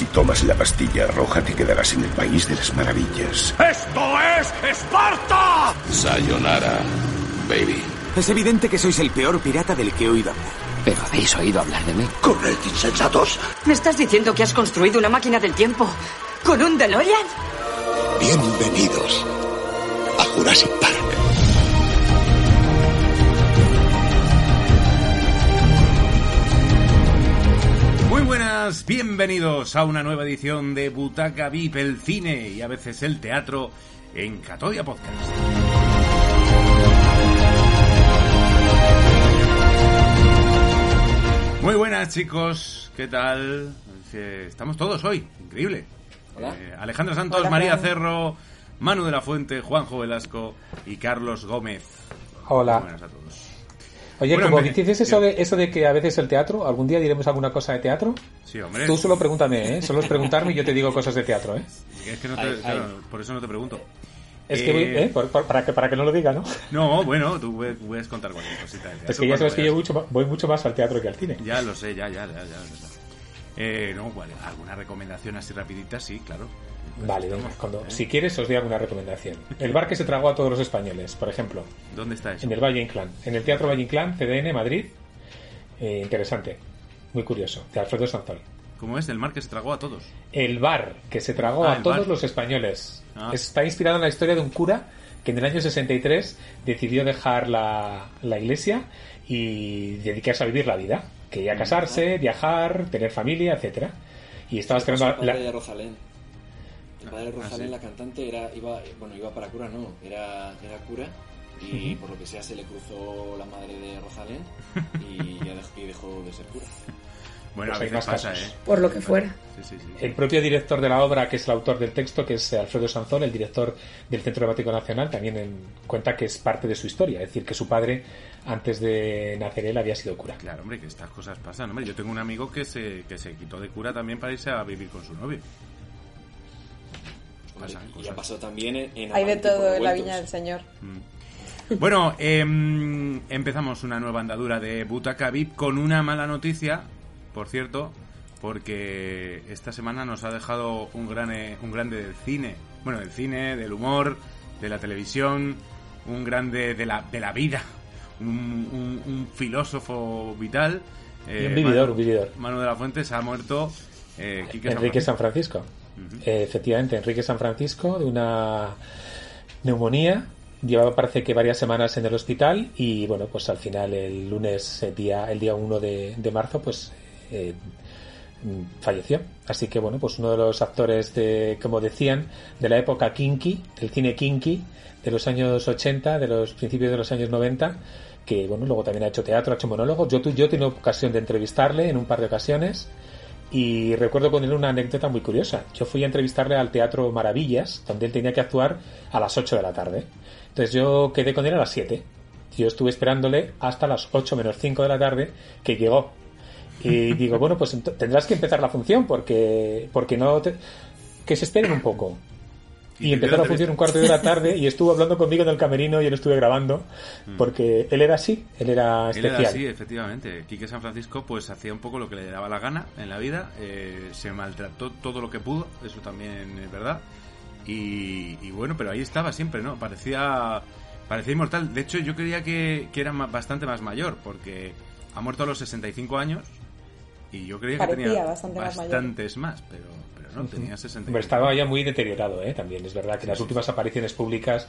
Si tomas la pastilla roja te quedarás en el país de las maravillas. ¡Esto es Esparta! Sayonara, baby. Es evidente que sois el peor pirata del que he oído hablar. ¿Pero habéis oído hablar de mí? ¡Corred, insensatos! ¿Me estás diciendo que has construido una máquina del tiempo con un DeLorean? Bienvenidos a Jurassic Park. Buenas, bienvenidos a una nueva edición de Butaca VIP, el cine y a veces el teatro en Catodia Podcast. Muy buenas chicos, ¿qué tal? Estamos todos hoy, increíble. Hola. Eh, Alejandro Santos, María Cerro, Manu de la Fuente, Juanjo Velasco y Carlos Gómez. Hola. Muy buenas a todos. Oye, Bueno, como me- dices eso de, eso de que a veces el teatro, algún día diremos alguna cosa de teatro. Sí, hombre. Tú solo pregúntame, ¿eh? Solo es preguntarme y yo te digo cosas de teatro, ¿eh? Es que no te- Ay, ay. claro, por eso no te pregunto. Es que, voy- Eh, ¿eh? Por- por- para, que, para que no lo diga, ¿no? No, bueno, tú puedes, puedes contar cualquier cosita. del Es teatro que ya sabes que yo mucho, voy mucho más al teatro que al cine. Ya lo sé, ya, ya, ya, ya. ya. Eh, no, vale, alguna recomendación así rapidita, sí, claro. Pues Vale, cuando, ¿eh? si quieres os doy alguna recomendación. El bar que se tragó a todos los españoles, por ejemplo, ¿Dónde está eso? en el Valle Inclán. En el Teatro Valle Inclán, CDN, Madrid. Eh, interesante, muy curioso, de Alfredo Sanzol. ¿Cómo es? El mar que se tragó a todos. El bar que se tragó Ah, a todos bar. los españoles. Ah. Está inspirado en la historia de un cura que en el año 63 decidió dejar la, la iglesia y dedicarse a vivir la vida. Quería casarse, viajar, tener familia, etcétera. Y estaba a padre la- de Rosalén. El padre de Rosalén, sí. la cantante, era, iba, bueno, iba para cura, no, era, era cura y por lo que sea se le cruzó la madre de Rosalén y ya dejó, y dejó de ser cura. Bueno, Pues a hay veces más pasa, casos. ¿eh? Por lo que fuera. Sí, sí, sí. El propio director de la obra, que es el autor del texto, que es Alfredo Sanzón, el director del Centro Dramático Nacional, también en- cuenta que es parte de su historia. Es decir, que su padre, antes de nacer él, había sido cura. Claro, hombre, que estas cosas pasan. Hombre, yo tengo un amigo que se, que se quitó de cura también para irse a vivir con su novio. Hombre, Pasan y cosas. ya pasó también en, en Hay de todo en la viña del Señor. Bueno, em, empezamos una nueva andadura de Butaca VIP con una mala noticia, por cierto, porque esta semana nos ha dejado un, gran, eh, un grande del cine, bueno, del cine, del humor, de la televisión, un grande de la, de la vida, un, un- un filósofo vital. eh, Y un vividor, Manu- un vividor. Manu de la Fuente se ha muerto. eh, Enrique San San Francisco. Eh, efectivamente, Enrique San Francisco, de una neumonía. Llevaba parece que varias semanas en el hospital y bueno, pues al final el lunes, el día, el día 1 de, marzo, pues eh, falleció. Así que bueno, pues uno de los actores de, como decían, de la época kinky, del cine kinky, de los años 80, de los principios de los años 90, que bueno, luego también ha hecho teatro, ha hecho monólogos. Yo, yo he tenido ocasión de entrevistarle en un par de ocasiones. Y recuerdo con él una anécdota muy curiosa. Yo fui a entrevistarle al Teatro Maravillas, donde él tenía que actuar a las 8 de la tarde. Entonces yo quedé con él a las 7. Yo estuve esperándole hasta las 8 menos 5 de la tarde, que llegó. Y digo, bueno, pues tendrás que empezar la función, porque, porque no te- que se esperen un poco. Y empezó la función un cuarto de hora tarde y estuvo hablando conmigo en el camerino y yo lo estuve grabando, porque él era así, él era Mm. Él era especial. así, efectivamente. Quique San Francisco pues hacía un poco lo que le daba la gana en la vida. eh, se maltrató todo lo que pudo, eso también es verdad. Y, y bueno, pero ahí estaba siempre, ¿no? Parecía parecía inmortal. De hecho, yo creía que, que era bastante más mayor, porque ha muerto a los 65 años y yo creía que Parecía tenía bastante más mayor. bastantes más, pero, pero no, tenía 65. Hombre, estaba ya muy deteriorado, ¿eh? También es verdad que en las últimas apariciones públicas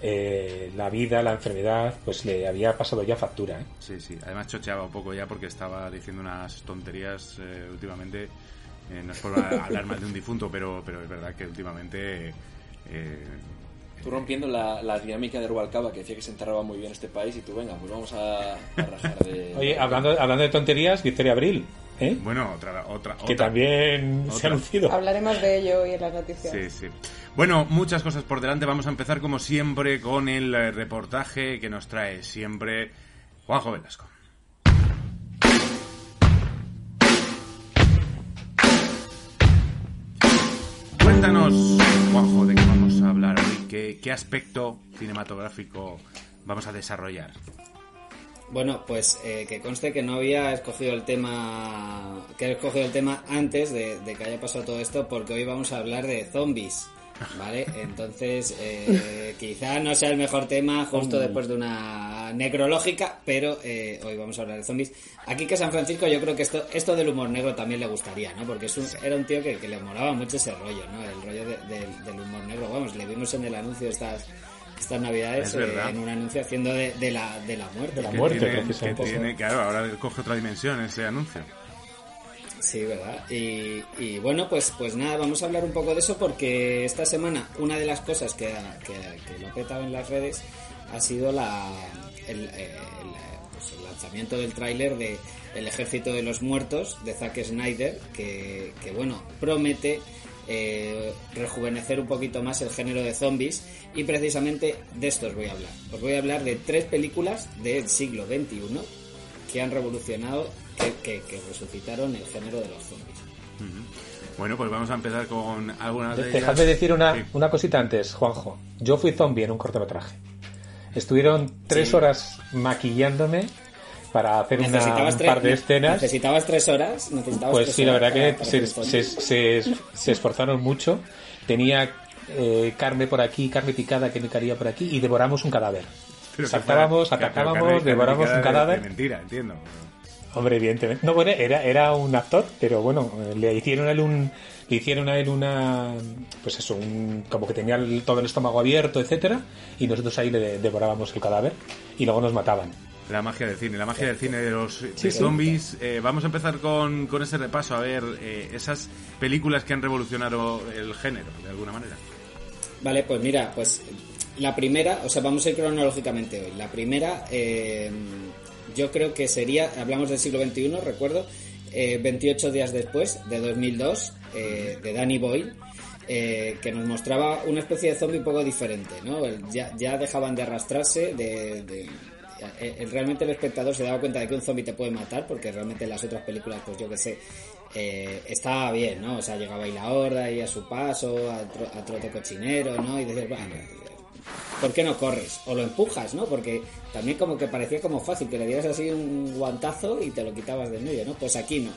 eh, la vida, la enfermedad, pues le había pasado ya factura, ¿eh? Sí, sí. Además chocheaba un poco ya porque estaba diciendo unas tonterías eh, últimamente. Eh, no es por hablar mal de un difunto, pero, pero es verdad que últimamente eh, tú rompiendo la, la dinámica de Rubalcaba que decía que se enterraba muy bien este país y tú venga, pues vamos a, a rajar de... Oye, hablando, hablando de tonterías, Victoria Abril, ¿eh? Bueno, otra, otra, que otra. también se ha lucido. Hablaremos de ello hoy en las noticias. Sí, sí. Bueno, muchas cosas por delante. Vamos a empezar como siempre con el eh, reportaje que nos trae siempre Juanjo Velasco. Cuéntanos, Juanjo, de qué vamos a hablar hoy, qué, qué aspecto cinematográfico vamos a desarrollar. Bueno, pues eh, que conste que no había escogido el tema, que he escogido el tema antes de, de que haya pasado todo esto, porque hoy vamos a hablar de zombies, ¿vale? Entonces, eh, quizá no sea el mejor tema justo después de una necrológica, pero eh, hoy vamos a hablar de zombies. Aquí que San Francisco yo creo que esto, esto del humor negro también le gustaría, ¿no? Porque es un- era un tío que, que le moraba mucho ese rollo, ¿no? El rollo de- del- del humor negro. Vamos, le vimos en el anuncio de estas estas navidades Es eh, en un anuncio haciendo de, de la, de la muerte. De la Que muerte, tiene- que tiene- claro, ahora coge otra dimensión ese anuncio. Sí, ¿verdad? Y, y bueno, pues, pues nada, vamos a hablar un poco de eso porque esta semana una de las cosas que, ha- que, que lo ha petado en las redes ha sido la, el, eh, el, pues el lanzamiento del tráiler de El Ejército de los Muertos de Zack Snyder, que, que bueno, promete eh, rejuvenecer un poquito más el género de zombies y precisamente de esto os voy a hablar. Os voy a hablar de tres películas del siglo XXI que han revolucionado, que, que- que resucitaron el género de los zombies. Bueno, pues vamos a empezar con algunas de De- ellas. Dejadme decir una, Sí. una cosita antes, Juanjo. Yo fui zombie en un cortometraje. Estuvieron tres Sí. horas maquillándome para hacer una, un tres- par de escenas. ¿Necesitabas tres horas? ¿Necesitabas Pues tres sí, la verdad para- que para se, se, se- se esforzaron mucho. Tenía eh, carne por aquí, carne picada que me caía por aquí y devoramos un cadáver. Pero Saltábamos, fuera- atacábamos, carne- devoramos carne un cadáver. de mentira, entiendo. Hombre, evidentemente. No, bueno, era, era un actor, pero bueno, le hicieron a él un, le hicieron a él una, pues eso, un, como que tenía el- todo el estómago abierto, etcétera, y nosotros ahí le devorábamos el cadáver y luego nos mataban. La magia del cine, la magia del cine de los de Sí, sí. zombies. Eh, vamos a empezar con, con ese repaso, a ver eh, esas películas que han revolucionado el género, de alguna manera. Vale, pues mira, pues la primera, o sea, vamos a ir cronológicamente hoy. La primera, eh, yo creo que sería, hablamos del siglo XXI, recuerdo, eh, 28 días después, de 2002, eh, de Danny Boyle, eh, que nos mostraba una especie de zombie un poco diferente, ¿no? Ya, ya dejaban de arrastrarse, de... de- eh, eh, realmente el espectador se daba cuenta de que un zombie te puede matar, porque realmente en las otras películas, pues yo que sé, eh, estaba bien, ¿no? O sea, llegaba ahí la horda y a su paso, a, tro- a trote cochinero, ¿no? Y decías, bueno, ¿por qué no corres? O lo empujas, ¿no? Porque también como que parecía como fácil, que le dieras así un guantazo y te lo quitabas de en medio, ¿no? Pues aquí no.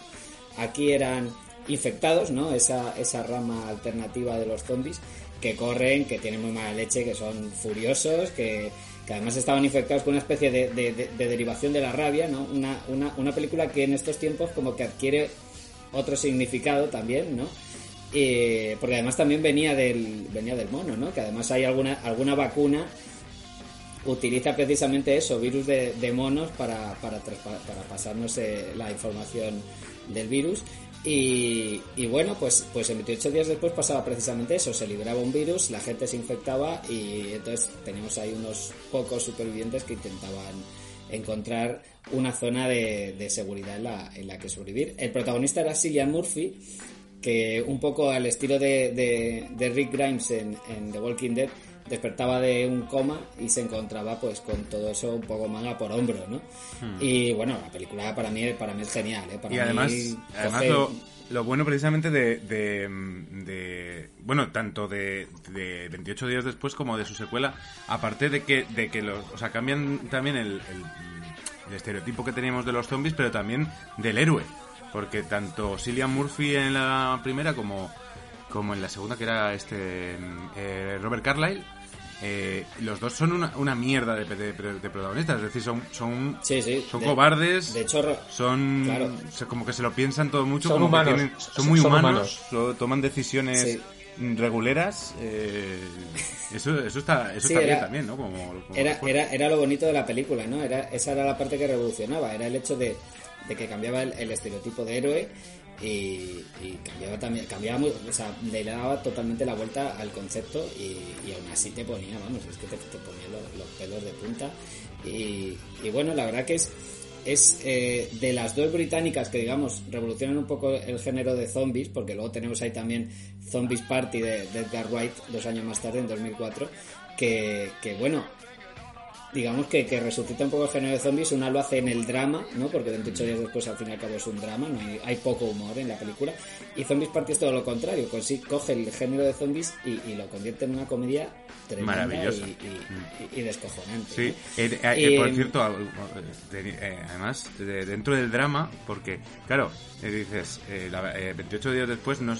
Aquí eran infectados, ¿no? Esa, esa rama alternativa de los zombies que corren, que tienen muy mala leche, que son furiosos, que, que además estaban infectados con una especie de, de- de- de derivación de la rabia, ¿no? Una, una, una película que en estos tiempos como que adquiere otro significado también, ¿no? Eh, porque además también venía del, venía del mono, ¿no? Que además hay alguna, alguna vacuna utiliza precisamente eso, virus de, monos para, para, para pasarnos eh, la información del virus. Y, bueno, pues, pues en 28 días después pasaba precisamente eso, se liberaba un virus, la gente se infectaba y entonces teníamos ahí unos pocos supervivientes que intentaban encontrar una zona de, de seguridad en la, en la que sobrevivir. El protagonista era Cillian Murphy, que un poco al estilo de, de- de Rick Grimes en, en The Walking Dead despertaba de un coma y se encontraba pues con todo eso un poco manga por hombro, ¿no? Hmm. Y bueno, la película para mí para mí es genial, ¿eh? Para y mí además, además lo, lo bueno precisamente de, de, de- bueno, tanto de, de 28 días después como de su secuela, aparte de que, de que los, o sea, cambian también el, el- el estereotipo que teníamos de los zombies, pero también del héroe, porque tanto Cillian Murphy en la primera como, como en la segunda, que era este eh, Robert Carlyle, eh, los dos son una, una mierda de, de- de protagonistas, es decir, son, son, Sí, sí, son de- cobardes, de hecho, son claro. como que se lo piensan todo mucho, Son como que humanos, tienen- son muy son humanos, humanos. so- toman decisiones Sí. reguleras. eh, eso, eso está, eso Sí, está bien también, ¿no? Como, como era, era, era lo bonito de la película, ¿no? Era, esa era la parte que revolucionaba, era el hecho de, de que cambiaba el, el estereotipo de héroe y, y cambiaba también, cambiaba muy, o sea, le daba totalmente la vuelta al concepto y, y aún así te ponía, vamos, es que te, ponía los, los pelos de punta. Y, y bueno, la verdad que es es eh, de las dos británicas que digamos revolucionan un poco el género de zombies, porque luego tenemos ahí también Zombies Party de, Edgar White dos años más tarde, en 2004, que, que bueno, digamos que, que resucita un poco el género de zombies. Una lo hace en el drama, ¿no? Porque 28 días después al fin y al cabo es un drama, no hay, hay poco humor en la película. Y Zombies Party es todo lo contrario, consi- coge el género de zombies y, y lo convierte en una comedia tremenda Maravillosa. y, y- y- y descojonante. Sí, ¿no? eh, eh, eh, por cierto, además, de- dentro del drama, porque, claro, dices, eh, la- eh, 28 días después, no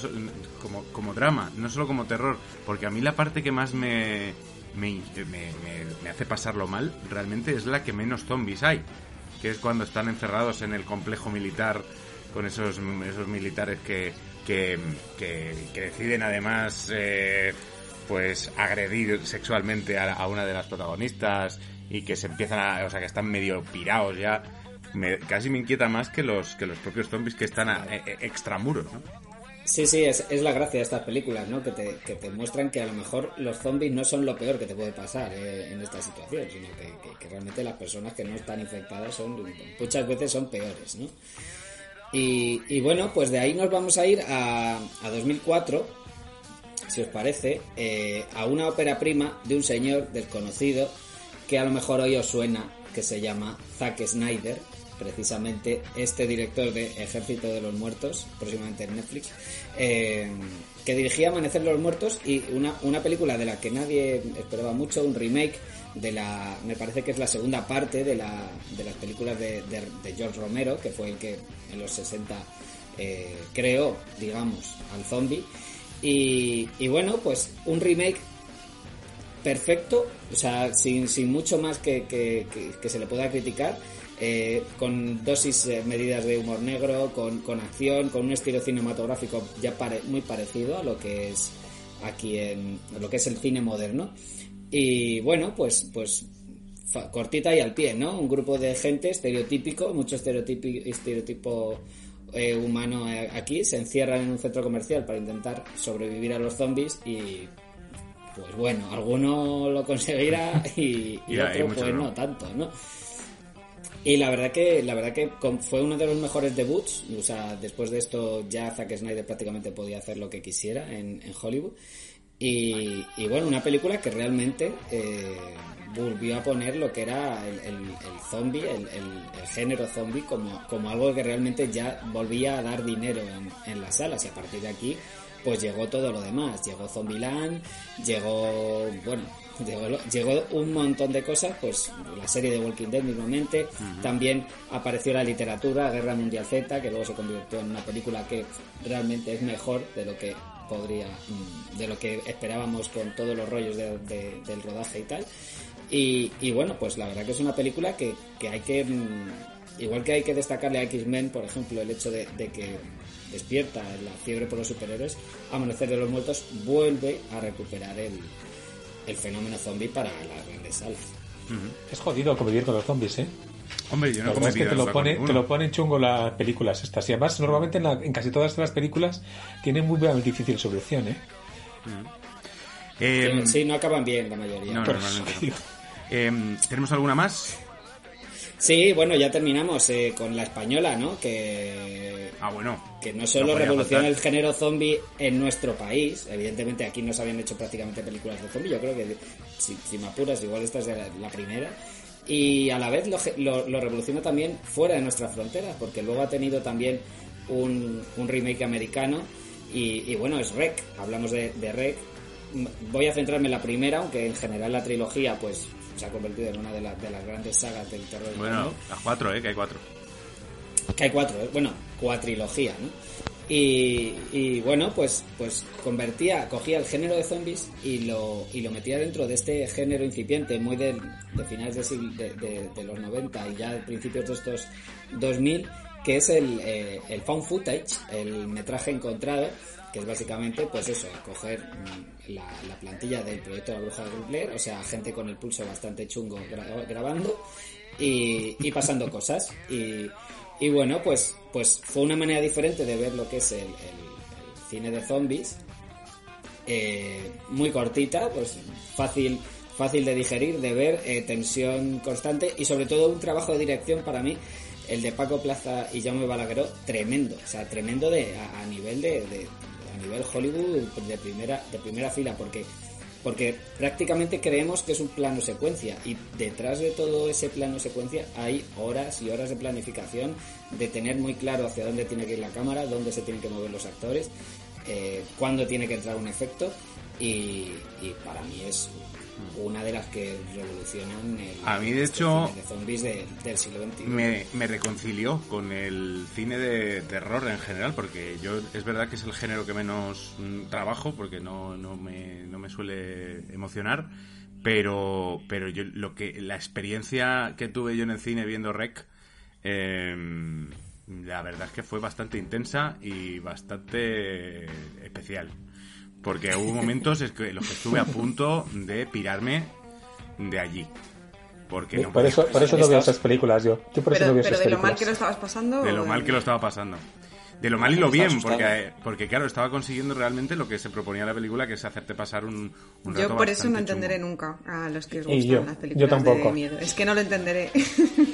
como, como drama, no solo como terror, porque a mí la parte que más me, me, me- me- me hace pasarlo mal, realmente es la que menos zombies hay, que es cuando están encerrados en el complejo militar con esos, esos militares que, que, que, que deciden además... eh, pues agredir sexualmente a, a una de las protagonistas y que se empiezan a, o sea, que están medio pirados ya. Me- casi me inquieta más que los que los propios zombies que están a, e- e- extramuros, ¿no? Sí, sí, es, es la gracia de estas películas, ¿no? Que te, que te muestran que a lo mejor los zombies no son lo peor que te puede pasar eh, en esta situación, sino que, que- realmente las personas que no están infectadas son muchas veces son peores, ¿no? Y, y bueno, pues de ahí nos vamos a ir a, a 2004, si os parece, eh, a una ópera prima de un señor desconocido que a lo mejor hoy os suena, que se llama Zack Snyder, precisamente este director de Ejército de los Muertos, próximamente en Netflix, eh, que dirigía Amanecer de los Muertos y una, una película de la que nadie esperaba mucho, un remake de la, me parece que es la segunda parte de, la, de las películas de, George Romero, que fue el que en los 60 eh, creó, digamos, al zombie. Y, bueno, pues un remake perfecto, o sea, sin, sin mucho más que- que- que se le pueda criticar, eh, con dosis eh, medidas de humor negro, con, con acción, con un estilo cinematográfico ya pare- muy parecido a lo que es aquí en lo que es el cine moderno. Y bueno, pues, pues fa- cortita y al pie, ¿no? Un grupo de gente estereotípico, mucho estereotipi- estereotipo eh, humano eh, aquí, se encierran en un centro comercial para intentar sobrevivir a los zombies y pues bueno, alguno lo conseguirá y, y Y hay otro pues no. no tanto, ¿no? Y la verdad que la verdad que fue uno de los mejores debuts, o sea, después de esto ya Zack Snyder prácticamente podía hacer lo que quisiera en, en Hollywood. Y, bueno, una película que realmente eh, volvió a poner lo que era el, el, el zombie, el, el- el género zombie, como, como algo que realmente ya volvía a dar dinero en, en las salas. Y a partir de aquí, pues llegó todo lo demás. Llegó Zombieland, llegó, bueno, llegó, llegó un montón de cosas, pues la serie de Walking Dead mismamente. También apareció la literatura, Guerra Mundial Z, que luego se convirtió en una película que realmente es mejor de lo que podría, mm, de lo que esperábamos con todos los rollos de- de- del rodaje y tal. Y, y bueno, pues la verdad que es una película que, que hay que, mm, igual que hay que destacarle a X-Men, por ejemplo, el hecho de, de que despierta la fiebre por los superhéroes, Amanecer de los Muertos vuelve a recuperar el, el fenómeno zombie para las grandes salas. Es jodido convivir con los zombies, ¿eh? Hombre, yo no verdad es que te lo, pone, te lo ponen chungo las películas estas. Y además, normalmente en, la- en casi todas las películas tienen muy difícil solución, ¿eh? Eh, sí, no acaban bien la mayoría. no, Por normalmente eso no. digo. Eh, ¿Tenemos alguna más? Sí, bueno, ya terminamos eh, con la española, ¿no? Que Ah, bueno. que no solo No faltar. el género zombie en nuestro país, evidentemente aquí no se habían hecho prácticamente películas de zombie, yo creo que si, si me apuras igual esta es la, la primera, y a la vez lo, lo- lo revoluciona también fuera de nuestras fronteras, porque luego ha tenido también un, un remake americano, y, y bueno, es Rec, hablamos de, de Rec, voy a centrarme en la primera, aunque en general la trilogía pues se ha convertido en una de, la- de las grandes sagas del terror. Bueno, las cuatro, ¿eh? Que hay cuatro. que hay cuatro, ¿eh? bueno, cuatrilogía, ¿no? Y, y bueno, pues, pues convertía, cogía el género de zombies y lo, y lo metía dentro de este género incipiente, muy del- de, finales de, siglo- de, de- de los 90 y ya de principios de estos 2000, que es el, eh, el found footage, el metraje encontrado, que es básicamente, pues eso, coger mm, la, la plantilla del proyecto de la bruja de Blair, o sea, gente con el pulso bastante chungo gra- grabando y, pasando cosas. Y, Y bueno, pues, pues fue una manera diferente de ver lo que es el, el- cine de zombies. Eh, muy cortita, pues fácil, fácil de digerir, de ver, eh, tensión constante y sobre todo un trabajo de dirección para mí, el de Paco Plaza y Jaume Balagueró, tremendo, o sea, tremendo de, a, nivel de- a nivel Hollywood de primera, de primera fila, porque porque prácticamente creemos que es un plano secuencia y detrás de todo ese plano secuencia hay horas y horas de planificación de tener muy claro hacia dónde tiene que ir la cámara, dónde se tienen que mover los actores, eh, cuándo tiene que entrar un efecto y, y para mí es una de las que revolucionan el, A mí, de este hecho, cine de zombies de- del siglo XXI. me, me reconcilió con el cine de terror en general, porque yo es verdad que es el género que menos mm, trabajo, porque no, no, me, no me suele emocionar, pero, pero yo lo que la experiencia que tuve yo en el cine viendo Rec, eh, la verdad es que fue bastante intensa y bastante especial. Porque hubo momentos en los que estuve a punto de pirarme de allí. Porque no por eso, por eso no veo esas películas yo. Yo por eso Pero, no veo pero esas de lo mal que lo estabas pasando. De lo mal que lo estaba pasando. De lo mal y lo bien, porque, porque claro, estaba consiguiendo realmente lo que se proponía la película, que es hacerte pasar un, un Yo rato por eso no entenderé chungo. nunca a los que os gustan yo, las yo películas tampoco. de miedo. Es que no lo entenderé.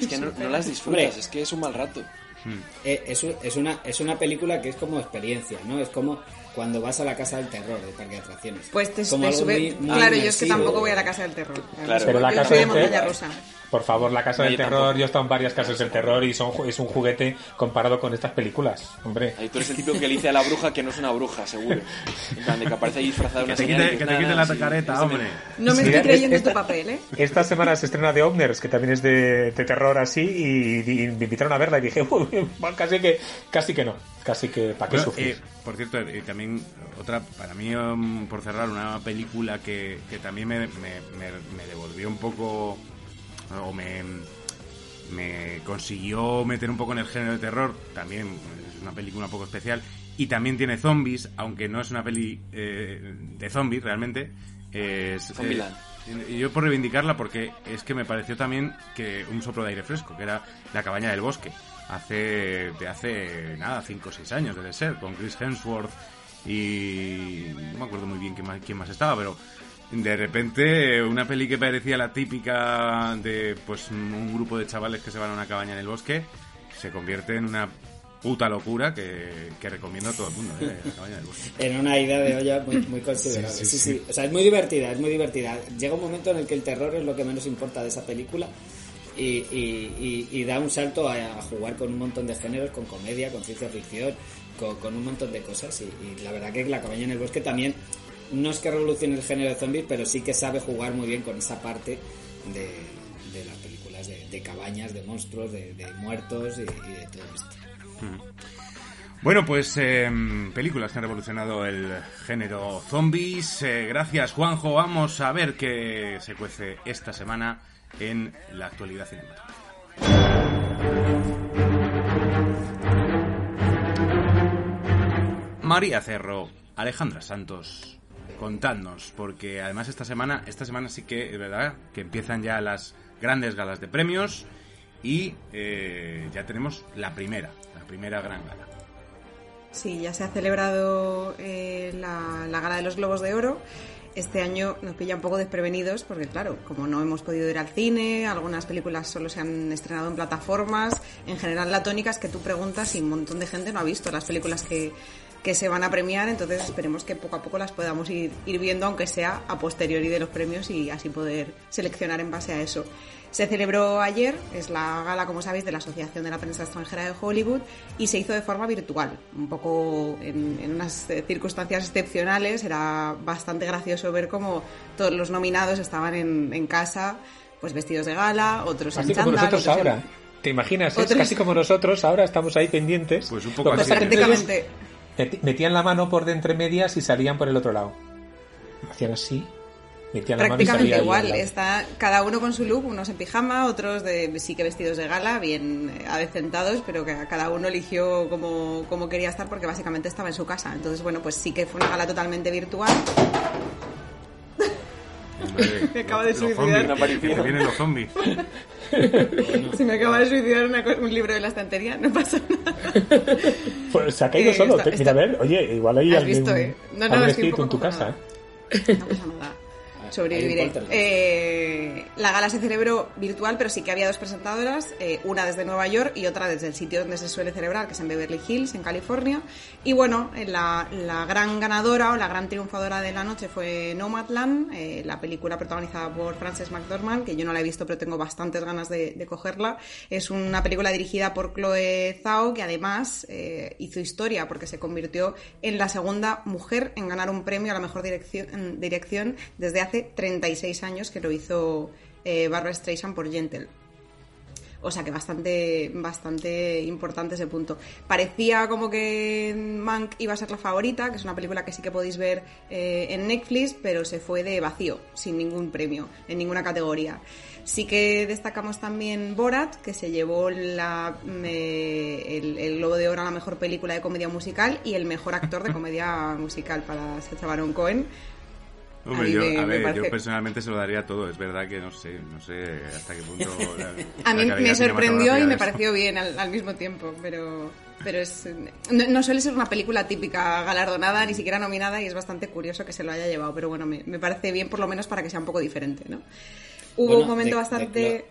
Es que no, no las disfrutas, es que es un mal rato. Eh, es, es una, es una película que es como experiencia, ¿no? Es como cuando vas a la casa del terror del parque de atracciones. Pues te, Como te algo sube. muy- muy claro, yo es que tampoco voy a la casa del terror. Claro. Pero la casa de del montaña terror- rusa. Por favor, la casa No, del yo terror, tampoco. yo he estado en varias casas del terror y son, es un juguete comparado con estas películas, hombre. Ahí tú eres el tipo que le dice a la bruja que no es una bruja, seguro. En plan, de que aparece ahí disfrazada de una que te "Nah, quite nah, la sí, careta, este hombre. No me Mira, estoy creyendo esta- tu papel, ¿eh? Esta semana se estrena The Owners, que también es de, de terror así, y, y me invitaron a verla y dije, "Uy, casi que casi que no, casi que para qué Bueno, sufrir. eh, por cierto, eh, también otra, para mí, um, por cerrar, una película que, que también me, me, me- me devolvió un poco, o me, me consiguió meter un poco en el género de terror, también es una película un poco especial, y también tiene zombies, aunque no es una peli eh, de zombies realmente. Es, eh, Zombieland. y yo por reivindicarla porque es que me pareció también que un soplo de aire fresco, que era La cabaña del bosque, hace de hace nada, 5 o 6 años debe ser, con Chris Hemsworth y no me acuerdo muy bien quién más, quién más estaba, pero de repente una peli que parecía la típica de pues un grupo de chavales que se van a una cabaña en el bosque se convierte en una puta locura que, que recomiendo a todo el mundo, ¿eh? La cabaña del bosque. En una ida de olla muy, muy considerable. Sí, Sí sí, sí, O sea, es muy divertida, es muy divertida. Llega un momento en el que el terror es lo que menos importa de esa película y, y- y- y da un salto a, a jugar con un montón de géneros, con comedia, con ciencia ficción, con, con un montón de cosas. Y, y la verdad que La cabaña en el bosque también no es que revolucione el género de zombies, pero sí que sabe jugar muy bien con esa parte de, las películas de, cabañas, de monstruos, de, muertos y, de todo esto. Bueno, pues em, películas que han revolucionado el género zombies. Eh, gracias, Juanjo. Vamos a ver qué se cuece esta semana en la actualidad cinematográfica. María Cerro, Alejandra Santos, contadnos, porque además esta semana, esta semana sí que es verdad que empiezan ya las grandes galas de premios y eh, ya tenemos la primera, la primera gran gala. Sí, ya se ha celebrado eh, la, la gala de los Globos de Oro. Este año nos pilla un poco desprevenidos porque, claro, como no hemos podido ir al cine, algunas películas solo se han estrenado en plataformas. En general, la tónica es que tú preguntas y un montón de gente no ha visto las películas que, que se van a premiar. Entonces, esperemos que poco a poco las podamos ir, ir viendo, aunque sea a posteriori de los premios y así poder seleccionar en base a eso. Se celebró ayer, es la gala, como sabéis, de la Asociación de la Prensa Extranjera de Hollywood y se hizo de forma virtual, un poco en, en unas eh, circunstancias excepcionales. Era bastante gracioso ver cómo todos los nominados estaban en, en casa, pues vestidos de gala, otros Así en como chándal, nosotros otros en- ahora. ¿Te imaginas? Es Otros- casi como nosotros ahora estamos ahí pendientes. Pues un poco así, es ¿eh? entonces Prácticamente. Metían la mano por de entre medias y salían por el otro lado. Hacían así. Metían la mano y Prácticamente salía ahí al igual, está cada uno con su look, unos en pijama, otros de sí que vestidos de gala, bien eh, adecentados, pero que cada uno eligió como, como quería estar porque básicamente estaba en su casa. Entonces, bueno, pues sí que fue una gala totalmente virtual. Madre, me acaba de suicidar. zombies, que vienen los zombies. Se me acaba de suicidar una un libro de la estantería, no pasa nada. Pues se ha caído Eh, solo. está- Mira, a ver, oye, igual hay Has alguien, visto, eh. No, no, algún estoy un espíritu en tu poco casa. congelada. No pasa nada. Sobreviviré. Eh, la gala se celebró virtual, pero sí que había dos presentadoras, eh, una desde Nueva York y otra desde el sitio donde se suele celebrar, que es en Beverly Hills, en California. Y bueno, eh, la, la gran ganadora o la gran triunfadora de la noche fue Nomadland, eh, la película protagonizada por Frances McDormand, que yo no la he visto, pero tengo bastantes ganas de, de cogerla. Es una película dirigida por Chloe Zhao, que además eh, hizo historia porque se convirtió en la segunda mujer en ganar un premio a la mejor dirección, dirección desde hace 36 años, que lo hizo eh, Barbara Streisand por Gentle. O sea que bastante, bastante importante ese punto. Parecía como que Mank iba a ser la favorita, que es una película que sí que podéis ver eh, en Netflix, pero se fue de vacío, sin ningún premio, en ninguna categoría. Sí que destacamos también Borat, que se llevó el, el Globo de Oro a la mejor película de comedia musical y el mejor actor de comedia musical para Sacha Baron Cohen. Hombre, mí yo, me- a me ver, parece- yo personalmente se lo daría todo. Es verdad que no sé, no sé hasta qué punto. la- A mí me sorprendió y de me pareció bien al, al mismo tiempo, pero, pero es, no, no suele ser una película típica galardonada, ni siquiera nominada, y es bastante curioso que se lo haya llevado, pero bueno, me, me parece bien por lo menos para que sea un poco diferente, ¿no? Hubo Bueno, un momento de- bastante...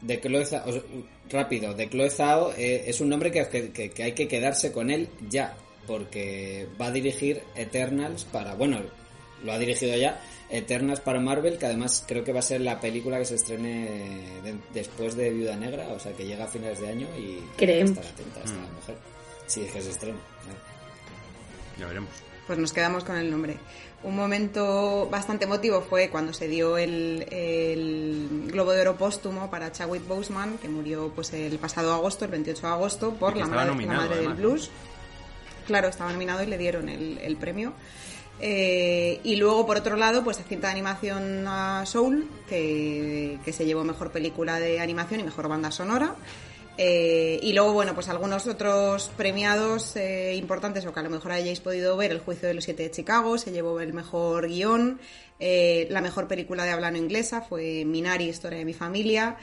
De Chloe Zhao, o sea, rápido, de Chloe Zhao eh, es un nombre que- que- que hay que quedarse con él ya, porque va a dirigir Eternals para, bueno, lo ha dirigido ya, Eternals para Marvel, que además creo que va a ser la película que se estrene de- después de Viuda Negra, o sea que llega a finales de año y Creemos. estar atenta a esta Mm. mujer. Sí, es que se estrena. claro. Ya veremos. Pues nos quedamos con el nombre. Un momento bastante emotivo fue cuando se dio el, el Globo de Oro póstumo para Chadwick Boseman, que murió pues el pasado agosto, el 28 de agosto, por la madre, la del blues. Claro, estaba nominado y le dieron el, el premio. Eh, y luego, por otro lado, pues cinta de animación a Soul, que, que se llevó mejor película de animación y mejor banda sonora. Eh, y luego, bueno, pues algunos otros premiados eh, importantes o que a lo mejor hayáis podido ver, El juicio de los siete de Chicago, se llevó el mejor guion, eh, la mejor película de habla no inglesa fue Minari, Historia de mi familia.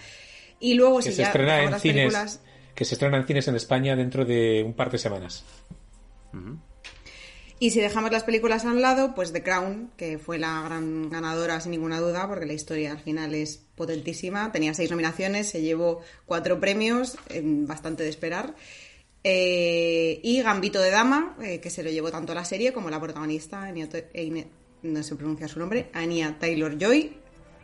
Y luego, Que si se ya estrena en las cines. películas- Que se estrena en cines en España dentro de un par de semanas. Y si dejamos las películas a un lado, pues The Crown, que fue la gran ganadora sin ninguna duda, porque la historia al final es potentísima. Tenía seis nominaciones, se llevó cuatro premios, eh, bastante de esperar. Eh, y Gambito de Dama, eh, que se lo llevó tanto la serie como la protagonista, Anya Anya- no se pronuncia su nombre, Anya Taylor-Joy.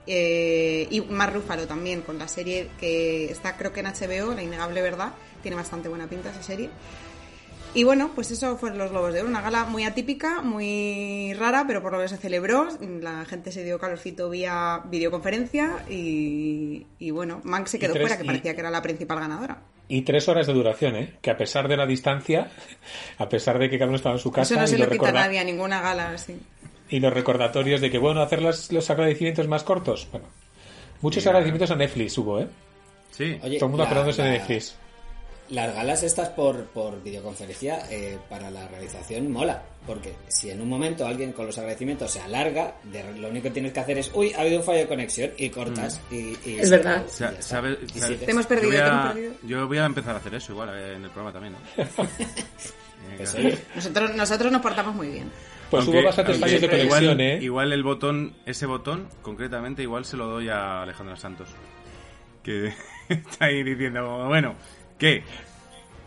Eh, y Mark Ruffalo también, con la serie que está creo que en HBO, La Innegable Verdad. Tiene bastante buena pinta esa serie. Y bueno, pues eso fueron los Globos de Oro. Una gala muy atípica, muy rara, pero por lo menos se celebró. La gente se dio calorcito vía videoconferencia y, y bueno, Mank se quedó tres- fuera, que y- parecía que era la principal ganadora. Y tres horas de duración, ¿eh? Que a pesar de la distancia, a pesar de que cada uno estaba en su casa Eso no se los lo quita a nadie a ninguna gala así. y los recordatorios de que, bueno, hacer las- los agradecimientos más cortos. Bueno, muchos Sí, agradecimientos a Netflix hubo, ¿eh? Sí. Oye, Todo el mundo la- acordándose de la- Netflix. Las galas estas por, por videoconferencia eh, para la realización mola, porque si en un momento alguien con los agradecimientos se alarga, de- lo único que tienes que hacer es, uy, ha habido un fallo de conexión y cortas. Y, y Es verdad. acabó, y Sa- ya está. sabe- Y sabe- sigues. Te hemos perdido, yo voy, te a, hemos perdido. yo voy a empezar a hacer eso igual eh, en el programa también, ¿no? Eh, Pues, Nosotros, nosotros nos portamos muy bien. Pues Aunque- hubo bastantes fallos de conexión, igual, ¿eh? Igual el botón, ese botón, concretamente, igual se lo doy a Alejandra Santos. Que está ahí diciendo, bueno, ¿qué?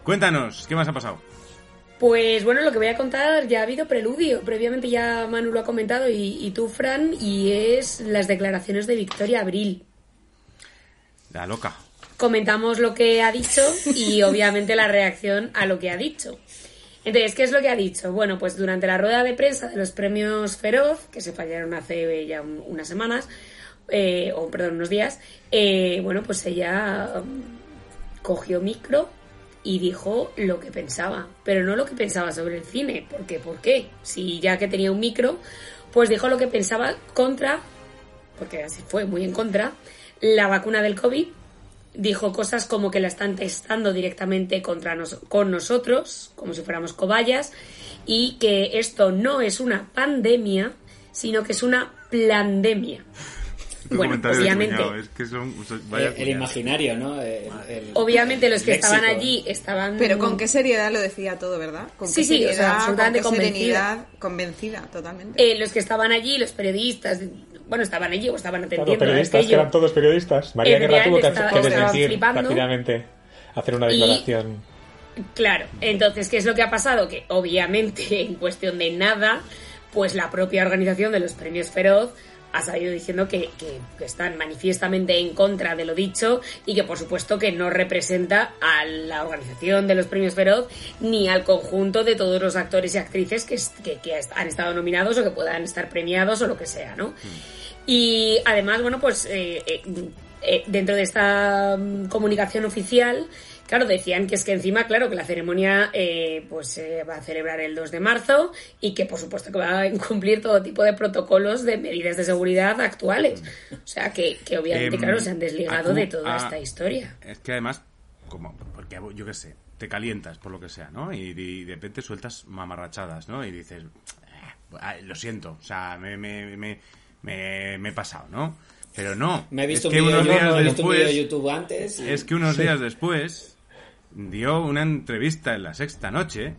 Cuéntanos, ¿qué más ha pasado? Pues bueno, lo que voy a contar ya ha habido preludio. Previamente ya Manu lo ha comentado y, y tú, Fran, y es las declaraciones de Victoria Abril. La loca. Comentamos lo que ha dicho y obviamente la reacción a lo que ha dicho. Entonces, ¿qué es lo que ha dicho? Bueno, pues durante la rueda de prensa de los premios Feroz, que se fallaron hace ya un- unas semanas, eh, o perdón, unos días, eh, bueno, pues ella cogió micro y dijo lo que pensaba, pero no lo que pensaba sobre el cine, porque ¿por qué? Si ya que tenía un micro, pues dijo lo que pensaba contra, porque así fue, muy en contra, la vacuna del COVID, dijo cosas como que la están testando directamente contra nos- con nosotros, como si fuéramos cobayas, y que esto no es una pandemia, sino que es una plandemia. Bueno, obviamente. cuñado, es que son, son- vaya el, imaginario, ¿no? El- el- Obviamente los que estaban allí estaban... Pero con qué seriedad lo decía todo, ¿verdad? Con Sí, qué sí, o sea, seriedad, absolutamente con qué convencida. serenidad, convencida, totalmente. Eh, los que estaban allí, los periodistas, bueno, estaban allí o estaban Claro, atendiendo periodistas, que eran todos periodistas. María Guerra tuvo que, Efectivamente, que desmentir rápidamente, hacer una Y- declaración. Claro, entonces, ¿qué es lo que ha pasado? Que obviamente, en cuestión de nada, pues la propia organización de los premios Feroz ha salido diciendo que, que- que están manifiestamente en contra de lo dicho y que por supuesto que no representa a la organización de los premios Feroz ni al conjunto de todos los actores y actrices que, que- han estado nominados o que puedan estar premiados o lo que sea, ¿no? Y además, bueno, pues eh, eh, eh, dentro de esta mm, comunicación oficial, claro, decían que es que encima, claro, que la ceremonia eh, pues se va a celebrar el 2 de marzo y que por supuesto que va a incumplir todo tipo de protocolos de medidas de seguridad actuales. O sea, que, que obviamente, Em, claro, se han desligado de toda a- esta historia. Es que además, como, porque yo qué sé, te calientas por lo que sea, ¿no? Y, y de repente sueltas mamarrachadas, ¿no? Y dices, "Eh, ah, lo siento, o sea, me, me, me, me, me he pasado, ¿no? Pero no. Me he visto es que un vídeo unos días YouTube, después, antes. y- es que unos días después dio una entrevista en la sexta noche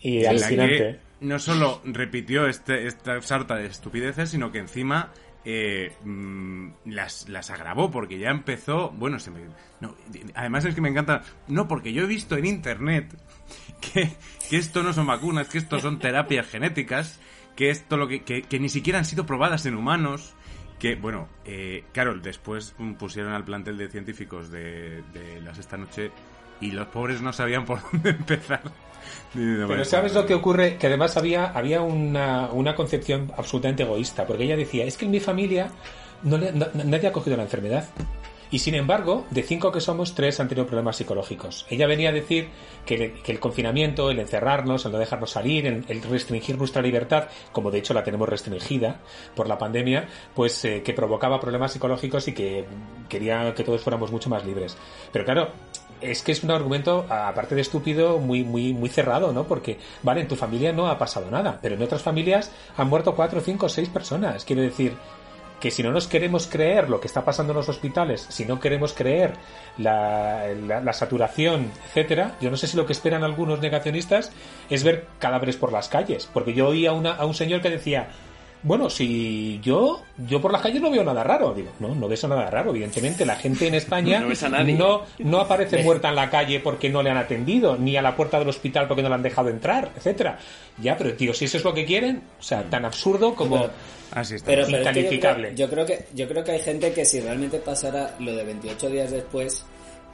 Y en la que no solo repitió este, esta sarta de estupideces, sino que encima eh, mm, las, las agravó, porque ya empezó. Bueno, se me- no, además es que me encanta. No, porque yo he visto en internet que, que esto no son vacunas, que esto son terapias genéticas, que esto lo que, que, que ni siquiera han sido probadas en humanos. Que, bueno, eh, claro, después pusieron al plantel de científicos de, de las esta noche y los pobres no sabían por dónde empezar. Pero ¿sabes lo que ocurre? Que además había, había una, una concepción absolutamente egoísta, porque ella decía, es que en mi familia no le- no- nadie ha cogido la enfermedad. Y sin embargo, de cinco que somos, tres han tenido problemas psicológicos. Ella venía a decir que, le- que el confinamiento, el encerrarnos, el no dejarnos salir, el, el restringir nuestra libertad, como de hecho la tenemos restringida por la pandemia, pues eh, que provocaba problemas psicológicos y que quería que todos fuéramos mucho más libres. Pero claro, es que es un argumento, aparte de estúpido, muy, muy, muy cerrado, ¿no? Porque, vale, en tu familia no ha pasado nada, pero en otras familias han muerto cuatro, cinco, seis personas. Quiero decir que si no nos queremos creer lo que está pasando en los hospitales, si no queremos creer la, la- saturación, etcétera, yo no sé si lo que esperan algunos negacionistas es ver cadáveres por las calles. Porque yo oí a, una, a un señor que decía, bueno, si yo, yo por las calles no veo nada raro. Digo, no, no ves nada raro. Evidentemente, la gente en España No ves a nadie. no, no aparece muerta en la calle porque no le han atendido, ni a la puerta del hospital porque no le han dejado entrar, etcétera. Ya, pero tío, si eso es lo que quieren, o sea, tan absurdo como Así está. Pero, pero es que yo creo- yo, creo, que yo creo que hay gente que si realmente pasara lo de 28 días después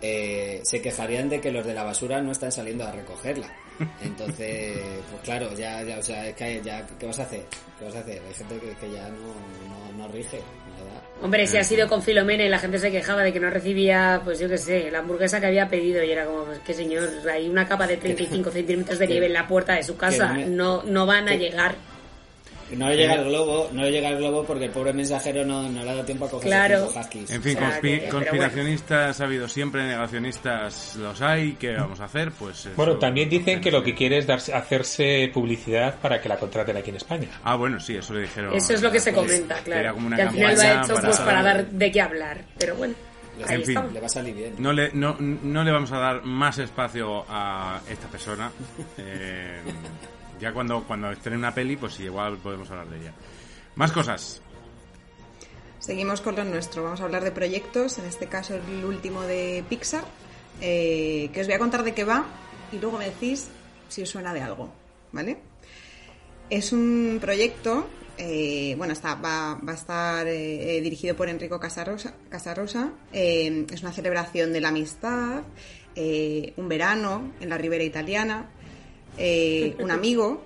eh, se quejarían de que los de la basura no están saliendo a recogerla. Entonces, pues claro, ya, ya o sea, es que hay- ya, ¿qué vas a hacer? ¿Qué vas a hacer? Hay gente que, que ya no, no, no rige, ¿verdad? Hombre, si ha sido con Filomena y la gente se quejaba de que no recibía, pues yo qué sé, la hamburguesa que había pedido y era como, pues que señor, hay una capa de 35 centímetros de nieve en la puerta de su casa, no, no van a llegar. No le llega el globo, no le llega el globo porque el pobre mensajero no, no le ha dado tiempo a coger Claro. huskies. En fin, O sea, conspi- que- pero conspiracionistas ha habido siempre, negacionistas los hay. ¿Qué vamos a hacer? Pues eso- Bueno, también dicen que lo que quiere es darse, hacerse publicidad para que la contraten aquí en España. Ah, bueno, sí, eso le dijeron. Eso es lo que se comenta, claro. era como una que al final lo ha hecho para- pues para dar de qué hablar, pero bueno, ahí En fin. estamos. Le va a salir bien. No le, no, no le vamos a dar más espacio a esta persona. Eh, ya cuando, cuando esté en una peli, pues igual podemos hablar de ella. Más cosas. Seguimos con lo nuestro. Vamos a hablar de proyectos, en este caso el último de Pixar, eh, que os voy a contar de qué va y luego me decís si os suena de algo, ¿vale? Es un proyecto, eh, bueno, está, va, va a estar eh, eh, dirigido por Enrico Casarosa. Casarosa. Eh, es una celebración de la amistad, un verano en la ribera italiana, eh, un amigo,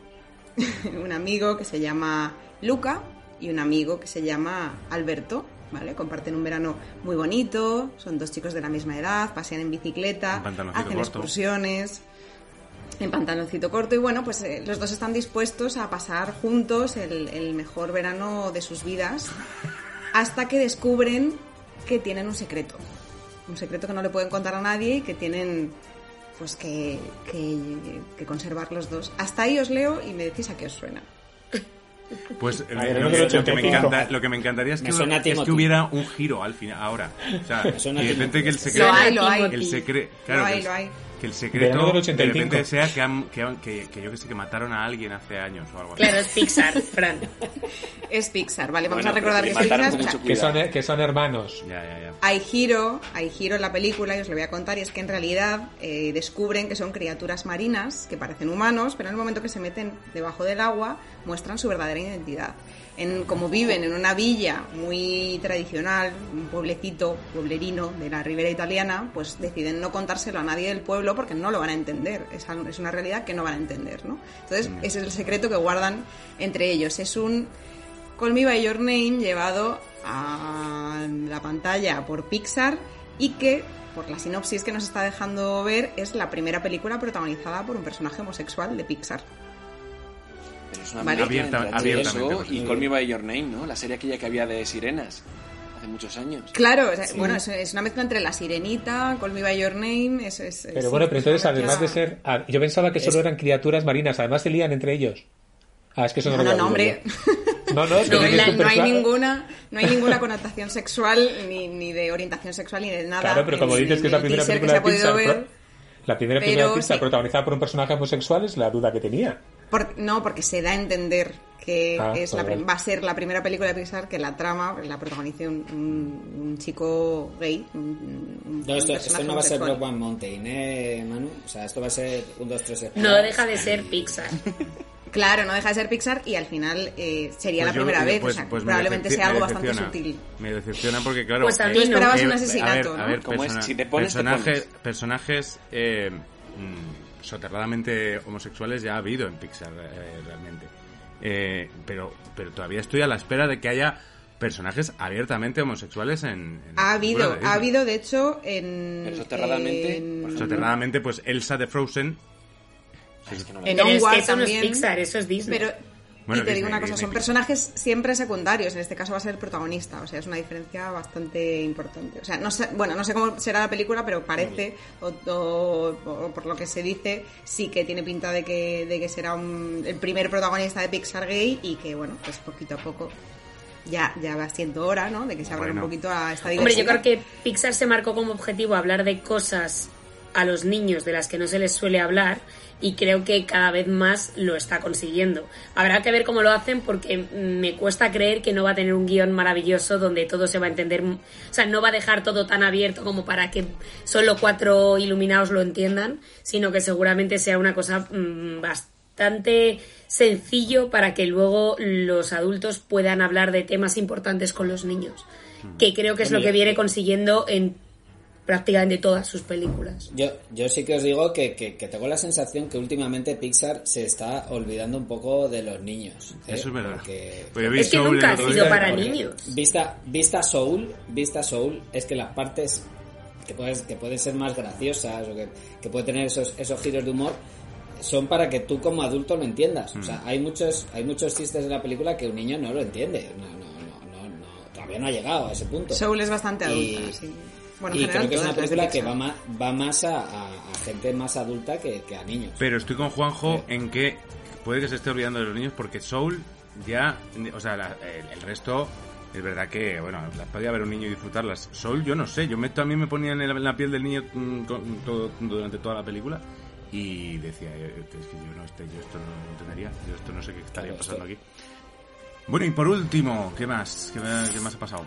un amigo que se llama Luca y un amigo que se llama Alberto, ¿vale? Comparten un verano muy bonito, son dos chicos de la misma edad, pasean en bicicleta, hacen corto. excursiones en pantaloncito corto y bueno, pues eh, los dos están dispuestos a pasar juntos el, el mejor verano de sus vidas hasta que descubren que tienen un secreto. Un secreto que no le pueden contar a nadie y que tienen pues que, que, que conservar los dos. Hasta ahí os leo y me decís a qué os suena. Pues eh, ver, lo, que, número lo que me 85. encanta, lo que me encantaría es que, es que hubiera un giro al final, ahora. O sea, de repente que el secreto... Lo hay, lo hay. El secreto... Claro, Lo hay, lo hay. Que el Del secreto de 85. repente sea que, han- que, que, que yo que sé, que mataron a alguien hace años o algo así. Claro, es Pixar, Fran. Es Pixar, ¿vale? Vamos Bueno, a recordar que Pixar. O sea, Que son, que son hermanos. Ya, ya, ya. Hay giro, hay giro en la película y os lo voy a contar y es que en realidad eh, descubren que son criaturas marinas que parecen humanos, pero en el momento que se meten debajo del agua muestran su verdadera identidad. En, como viven en una villa muy tradicional, un pueblecito, pueblerino de la ribera italiana, pues deciden no contárselo a nadie del pueblo porque no lo van a entender. Es, una realidad que no van a entender, ¿no? Entonces, ese es el secreto que guardan entre ellos. Es un Call Me By Your Name llevado a la pantalla por Pixar y que, por la sinopsis que nos está dejando ver, es la primera película protagonizada por un personaje homosexual de Pixar. Pero es una Vale. mezcla Abierta- abiertamente, eso y. Call Me By Your Name, ¿no? La serie aquella que había de sirenas hace muchos años. Claro, o sea, bueno, es, es una mezcla entre La Sirenita, Call Me By Your Name, es... es- Pero sí, bueno, pero entonces, además de ser. ah, Yo pensaba que solo eran criaturas marinas, además se lían entre ellos. Ah, es que eso no, No, no, no, hombre. No, no, No, la- no hay ninguna no hay ninguna connotación sexual ni, ni de orientación sexual ni de nada Claro, pero como en- dices que es la primera película se de ha podido Pixar. ver. pro- La primera Pixar sí. protagonizada por un personaje homosexual es la duda que tenía. Por- no, porque se da a entender que Ah, es la, va a ser la primera película de Pixar que la trama la protagonice un, un- un chico gay. un- No, esto, no va a ser. Block One Mountain, ¿eh, Manu? O sea, esto va a ser un 2, 3, No deja de ser Pixar. Claro, no deja de ser Pixar y al final eh, sería Pues la yo- primera vez. pues- o sea, pues me probablemente sea algo bastante sutil. Me decepciona porque, claro... Pues a mí Tú esperabas eh, un a asesinato, ver, ¿no? A ver, ¿Cómo es? persona- Si te pones, te personajes, pones. personajes eh, mm, soterradamente homosexuales ya ha habido en Pixar eh, realmente. Eh, pero, pero todavía estoy a la espera de que haya personajes abiertamente homosexuales en... en Ha habido, ha habido de hecho en. Pero soterradamente, en- Soterradamente, pues Elsa de Frozen... Ah, es que no me En es que Onward eso no es también. Pixar, eso es Disney. Pero, Bueno, y te Disney, digo una cosa, Disney son personajes siempre secundarios, en este caso va a ser el protagonista, o sea, es una diferencia bastante importante. O sea, no sé, bueno, no sé cómo será la película, pero parece, o, o- o por lo que se dice, sí que tiene pinta de que, de que será un- el primer protagonista de Pixar gay y que, bueno, pues poquito a poco ya, ya va siendo hora, ¿no? De que se abra Bueno. un poquito a esta Hombre, yo diversidad. creo que Pixar se marcó como objetivo hablar de cosas a los niños de las que no se les suele hablar y creo que cada vez más lo está consiguiendo. Habrá que ver cómo lo hacen porque me cuesta creer que no va a tener un guion maravilloso donde todo se va a entender, o sea, no va a dejar todo tan abierto como para que solo cuatro iluminados lo entiendan, sino que seguramente sea una cosa mm, bastante sencillo para que luego los adultos puedan hablar de temas importantes con los niños, que creo que es lo que viene consiguiendo en prácticamente todas sus películas. Yo, yo sí que os digo que, que, que tengo la sensación que últimamente Pixar se está olvidando un poco de los niños. ¿eh? Eso es verdad. Porque- Pues Es que Soul nunca ha sido para porque- niños. Vista, vista Soul, vista Soul, es que las partes que, puedes, que pueden ser más graciosas o que, que puede tener esos, esos giros de humor son para que tú como adulto lo entiendas. O sea, Mm. hay muchos, hay muchos chistes de la película que un niño no lo entiende. No, no, no, no, no, todavía no ha llegado a ese punto. Soul es bastante Y- adulta, sí. Bueno, en y creo que es una película que va más, va más a, a- a gente más adulta que, que a niños. Pero estoy con Juanjo en que puede que se esté olvidando de los niños porque Soul ya, o sea, la- el, el resto es verdad que, bueno, las podía ver un niño y disfrutarlas. Soul, yo no sé, yo me, también me ponía en, el- en la piel del niño mm, con- todo- durante toda la película y decía, eh, es que yo, no, este, yo esto no lo entendería, yo esto no sé qué estaría Claro, pasando esto- aquí. Bueno, y por último, ¿qué más? ¿Qué, más- qué más ha pasado?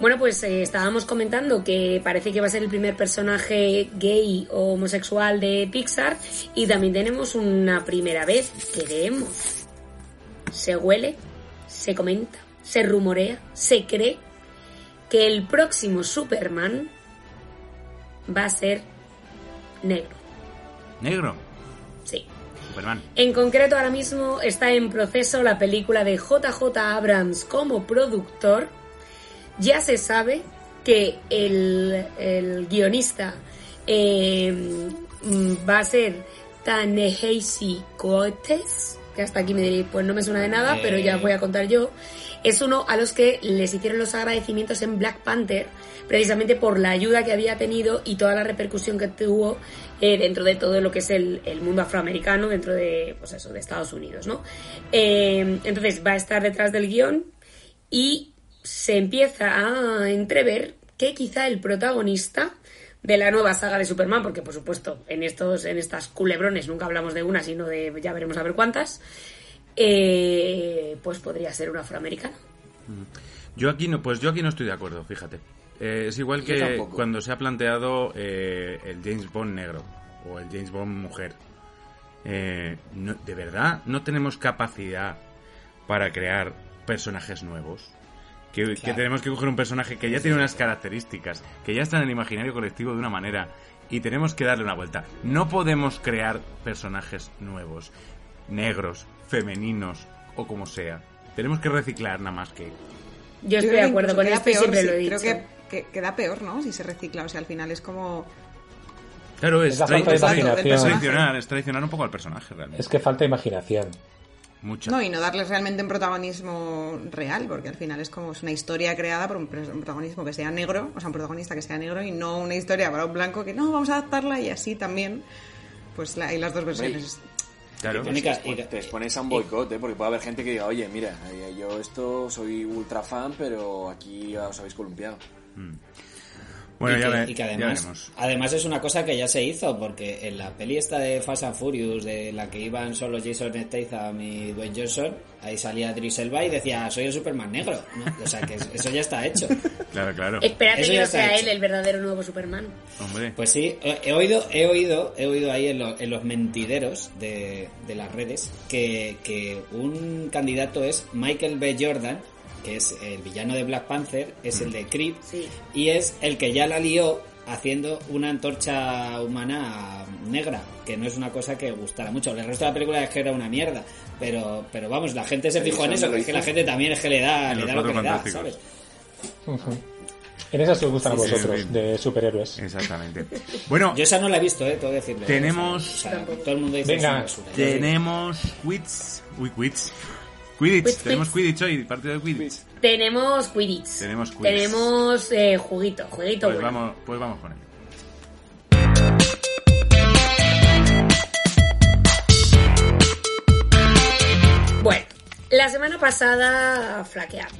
Bueno, pues eh, estábamos comentando que parece que va a ser el primer personaje gay o homosexual de Pixar y también tenemos una primera vez, creemos. Se huele, se comenta, se rumorea, se cree que el próximo Superman va a ser negro. Negro, Sí. Superman. En concreto, ahora mismo está en proceso la película de JJ Abrams como productor. Ya se sabe que el, el guionista eh, mm, va a ser Ta-Nehisi Coates. que hasta aquí me diréis, pues no me suena de nada, pero ya os voy a contar yo. Es uno a los que les hicieron los agradecimientos en Black Panther, precisamente por la ayuda que había tenido y toda la repercusión que tuvo eh, dentro de todo lo que es el, el mundo afroamericano, dentro de, pues eso, de Estados Unidos, ¿no? Eh, entonces va a estar detrás del guion y se empieza a entrever que quizá el protagonista de la nueva saga de Superman, porque por supuesto en estos en estas culebrones nunca hablamos de una, sino de ya veremos a ver cuántas, eh, pues podría ser un afroamericano. Yo aquí no, pues yo aquí no estoy de acuerdo, fíjate. Eh, es igual que cuando se ha planteado eh, el James Bond negro o el James Bond mujer. Eh, no- de verdad, no tenemos capacidad para crear personajes nuevos. Que, tenemos que coger un personaje que ya tiene unas características, que ya está en el imaginario colectivo de una manera, y tenemos que darle una vuelta. No podemos crear personajes nuevos, negros, femeninos o como sea. Tenemos que reciclar nada más que Yo estoy creo de que acuerdo con esto y peor, siempre sí, lo he dicho. Creo que, que queda peor, ¿no? Si se recicla. O sea, al final es como... Claro, es, Es la trai- falta de es imaginación. es traicionar, es traicionar un poco al personaje realmente. Es que falta imaginación. Mucha. No, y no darles realmente un protagonismo real, porque al final es como es una historia creada por un protagonismo que sea negro, o sea, un protagonista que sea negro y no una historia para un blanco que no, vamos a adaptarla y así también, pues la- hay las dos versiones. Claro. Te, expones- y- te expones a un boicot, ¿eh? porque puede haber gente que diga, oye, mira, eh, yo esto soy ultra fan, pero aquí os habéis columpiado. Bueno, y ya, que, ve- y que además, además es una cosa que ya se hizo, porque en la peli esta de Fast and Furious, de la que iban solo Jason Statham y Dwayne Johnson, ahí salía Idris Elba y decía, soy el Superman negro, ¿no? O sea que eso ya está hecho. Claro, claro. Espérate Eso que no sea hecho. él el verdadero nuevo Superman. Hombre. Pues sí, he he oído, he oído, he oído ahí en, lo- en los mentideros de, de las redes que, que un candidato es Michael B. Jordan, que es el villano de Black Panther, es el de Creed, Sí. y es el que ya la lió haciendo una antorcha humana negra, que no es una cosa que gustara mucho. El resto de la película es que era una mierda, pero, pero vamos, la gente se fijó en ¿dónde eso, que es que la gente también es que le da, le da lo que le da. ¿sabes? En esas os gustan a Sí, vosotros, sí. de superhéroes. Exactamente. Bueno, Yo esa no la he visto, eh, tengo que decirlo. Tenemos- O sea, todo el mundo dice Venga, tenemos Quits. Uy, Quits. Quidditch. Quits, Tenemos quits. Quidditch hoy, partido de Quidditch. Tenemos Quidditch. Tenemos Quidditch. Tenemos eh, juguito, juguito Pues bueno. vamos, pues vamos con ello. Bueno, la semana pasada flaqueamos.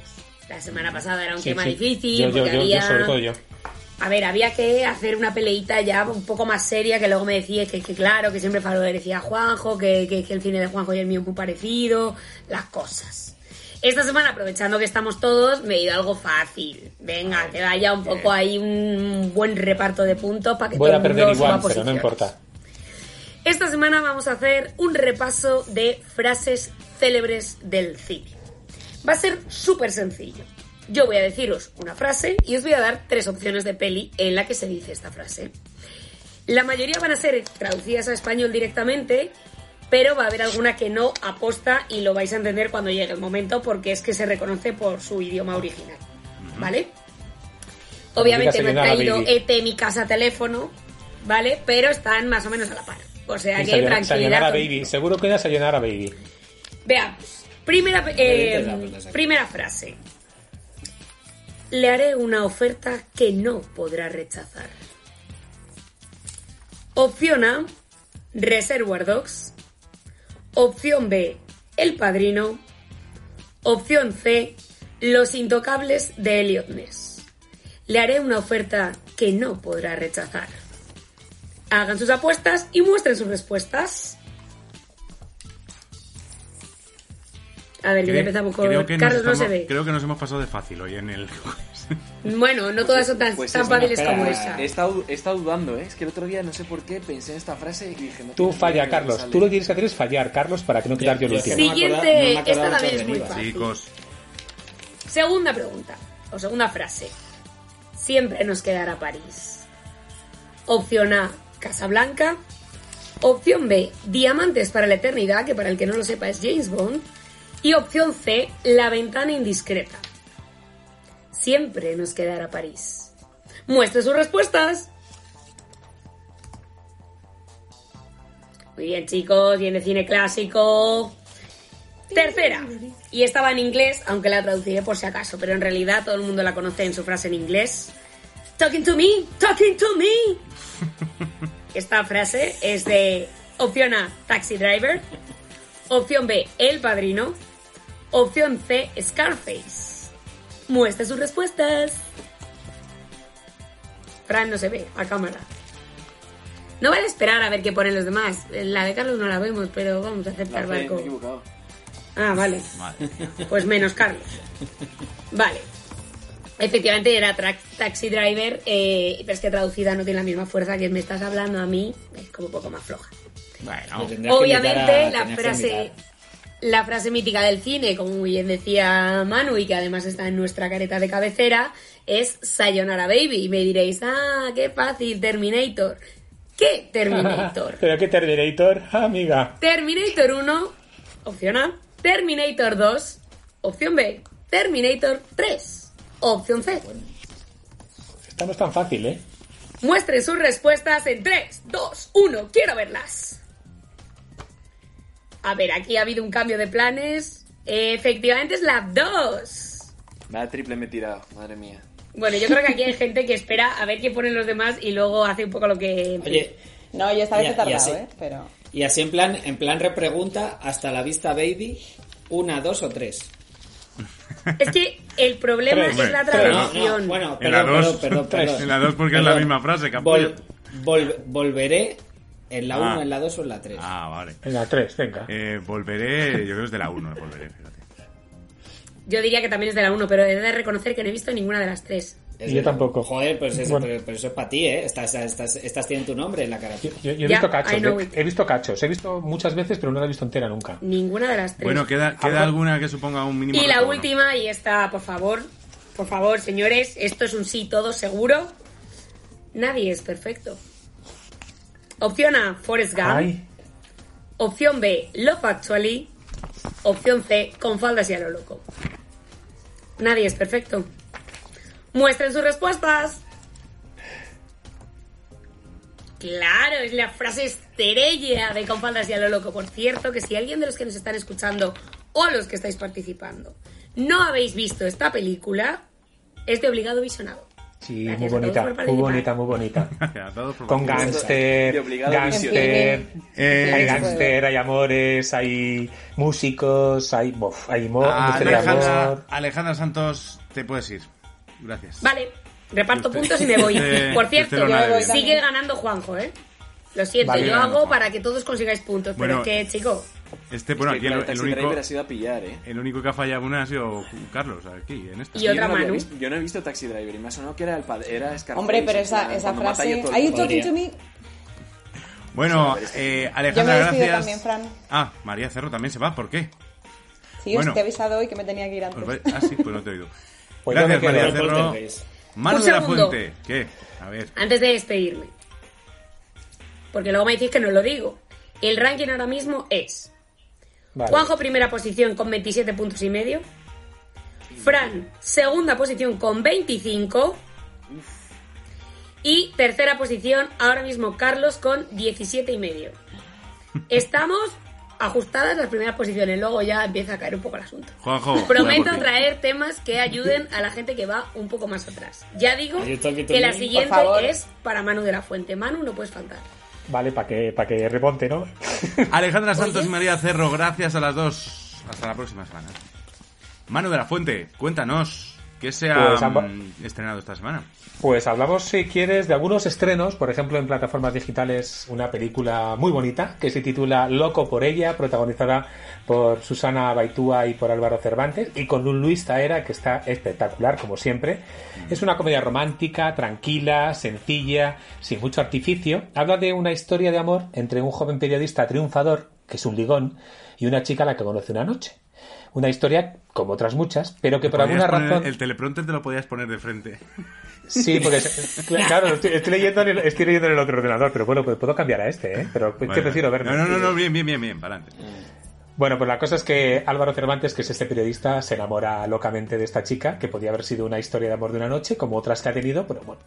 La semana pasada era un Sí, tema sí. difícil Yo, yo, porque yo, yo, había... sobre todo yo. A ver, había que hacer una peleita ya un poco más seria, que luego me decías que, que claro, que siempre favorecía a Juanjo, que, que, que el cine de Juanjo y el mío es muy parecido, las cosas. Esta semana, aprovechando que estamos todos, me he ido a algo fácil. Venga, que vaya un poco ahí un buen reparto de puntos para que Voy todo a el mundo perder igual, pero no importa. Esta semana vamos a hacer un repaso de frases célebres del cine. Va a ser súper sencillo. Yo voy a deciros una frase y os voy a dar tres opciones de peli en la que se dice esta frase. La mayoría van a ser traducidas a español directamente, pero va a haber alguna que no aposta y lo vais a entender cuando llegue el momento porque es que se reconoce por su idioma original. ¿Vale? Obviamente no he Sayonara, traído. ET mi casa teléfono, ¿vale? Pero están más o menos a la par. O sea Y que Sayonara- tranquilidad. Baby. Seguro que era Sayonara Baby. Veamos. Primera, eh, primera frase. Le haré una oferta que no podrá rechazar. Opción A, Reservoir Dogs. Opción B, El Padrino. Opción C, Los Intocables de Elliot Ness. Le haré una oferta que no podrá rechazar. Hagan sus apuestas y muestren sus respuestas. A ver, ya empezamos con creo que nos Carlos, no se ve. Creo que nos hemos pasado de fácil hoy en el. Bueno, no todas son tan, Pues tan fáciles espera, como espera, esa. He estado, he estado dudando, ¿eh? Es que el otro día no sé por qué pensé en esta frase y dije... No Tú falla, Carlos. Tú lo que tienes que hacer es fallar, Carlos, para que no quedar yo el último. Siguiente, no esta también es muy fácil. Chicos, Segunda pregunta, o segunda frase. Siempre nos quedará París. Opción A, Casablanca. Opción B, Diamantes para la Eternidad, que para el que no lo sepa es James Bond. Y opción C, La Ventana Indiscreta. Siempre nos quedará París. Muestre sus respuestas. Muy bien, chicos, bien de cine clásico. Tercera, y estaba en inglés, aunque la traduciré por si acaso, pero en realidad todo el mundo la conoce en su frase en inglés. Talking to me, talking to me. Esta frase es de opción A, Taxi Driver, opción B, El Padrino, opción C, Scarface. Muestre sus respuestas. Fran no se ve a cámara. No vale esperar a ver qué ponen los demás. La de Carlos no la vemos, pero vamos a aceptar Me he barco. equivocado. Ah, vale. Pues menos Carlos. Vale. Efectivamente era Taxi Driver, eh, pero es que traducida no tiene la misma fuerza que me estás hablando a mí, es como un poco más floja. Bueno, Obviamente la frase la frase mítica del cine, como muy bien decía Manu y que además está en nuestra careta de cabecera, es Sayonara Baby. Y me diréis, ah, qué fácil, Terminator. ¿Qué Terminator? Pero qué Terminator, amiga. Terminator 1, opción A. Terminator 2, opción B. Terminator 3, opción C. Esta no es tan fácil, ¿eh? Muestren sus respuestas en 3, 2, 1. Quiero verlas. A ver, aquí ha habido un cambio de planes. Efectivamente es la 2. Vaya triple me he tirado, madre mía. Bueno, yo creo que aquí hay gente que espera a ver qué ponen los demás y luego hace un poco lo que... Oye, No, yo esta vez he tardado, y así- ¿eh? Pero... y así en plan, en plan repregunta, hasta la vista baby, una, dos o tres. Es que el problema Tres. es la traducción. No, bueno, En la perdón, dos- perdón, perdón, perdón. en la dos porque es la misma frase, capullo. Vol- vol- volveré en la Ah. 1, en la 2 o en la 3. Ah, vale. En la 3, venga. Eh, volveré, yo creo que es de la 1, volveré, fíjate. Yo diría que también es de la 1, pero he de reconocer que no he visto ninguna de las tres. Es yo de- tampoco. Joder, pues eso, Bueno. pero, pero eso es para ti, ¿eh? Estas, estas, estas tienen tu nombre en la cara. Yo, yo he visto cachos, know he, visto cachos, he visto muchas veces, pero no la he visto entera nunca. Ninguna de las tres. Bueno, ¿queda, queda alguna que suponga un mínimo Y la última, y esta, por favor, por favor, señores, esto es un sí todo seguro. Nadie es perfecto. Opción A, Forrest Gump. Ay, Opción B, Love Actually. Opción C, con faldas y a lo loco. Nadie es perfecto. Muestren sus respuestas. Claro, es la frase estrella de con faldas y a lo loco. Por cierto, que si alguien de los que nos están escuchando o los que estáis participando no habéis visto esta película, es de obligado visionado. Sí, Gracias muy bonita, muy bonita, muy bonita. Con obligado gangster, Eh, hay gangster, hay amores, hay músicos, hay, bof, hay mo- Ah, de Alejandra, amor. Alejandra Santos, te puedes ir. Gracias. Vale, reparto Usted- puntos y me voy. usted- Por cierto, sigue ganando Juanjo, ¿eh? Lo siento, Vale, yo hago Juanjo. para que todos consigáis puntos, Bueno, pero es que, chico, Este, bueno, Es que, aquí claro, el, único, Driver ha sido a pillar, ¿eh? el único que ha fallado una ha sido Carlos, aquí, en esta. Y Yo otra no Manu. visto- yo no he visto Taxi Driver y me ha sonado que era el padre, era Scarface. Hombre, pero esa, esa frase... ¿Are you talking to me? Bueno, eh, Yo me Alejandra, despido gracias. también, Fran. Ah, María Cerro también se va, ¿por qué? Sí, Bueno. os te he avisado hoy que me tenía que ir antes. Ah, sí, pues no te he oído. Pues yo Gracias. María Cerro. Manu Un de la. Fuente, ¿qué? A ver. antes de despedirme, porque luego me decís que no lo digo, el ranking ahora mismo es Vale. Juanjo primera posición con 27 puntos y medio, Fran segunda posición con 25 y tercera posición ahora mismo Carlos con 17 y medio. Estamos ajustadas las primeras posiciones, luego ya empieza a caer un poco el asunto. Juanjo. Prometo traer temas que ayuden a la gente que va un poco más atrás. Ya digo que la siguiente es para Manu de la Fuente. Manu, no puedes faltar. Vale, para que, para que reponte, ¿no? Alejandra Santos y María Cerro, gracias a las dos. Hasta la próxima semana. Manu de la Fuente, cuéntanos, ¿qué se ha Pues, mm, estrenado esta semana? Pues hablamos, si quieres, de algunos estrenos, por ejemplo, en plataformas digitales, una película muy bonita que se titula Loco por ella, protagonizada por Susana Baitúa y por Álvaro Cervantes, y con un Luis Taera que está espectacular, como siempre. Es una comedia romántica, tranquila, sencilla, sin mucho artificio. Habla de una historia de amor entre un joven periodista triunfador, que es un ligón, y una chica a la que conoce una noche. Una historia como otras muchas, pero que por alguna razón... El teleprompter te lo podías poner de frente. Sí, porque claro, estoy, estoy leyendo en el, estoy leyendo en el otro ordenador, pero bueno, pues puedo cambiar a este, ¿eh? Pero es que Vale. prefiero verlo. No, no, no, no, bien, bien, bien, bien, para adelante. Bueno, pues la cosa es que Álvaro Cervantes, que es este periodista, se enamora locamente de esta chica, que podía haber sido una historia de amor de una noche, como otras que ha tenido, pero bueno.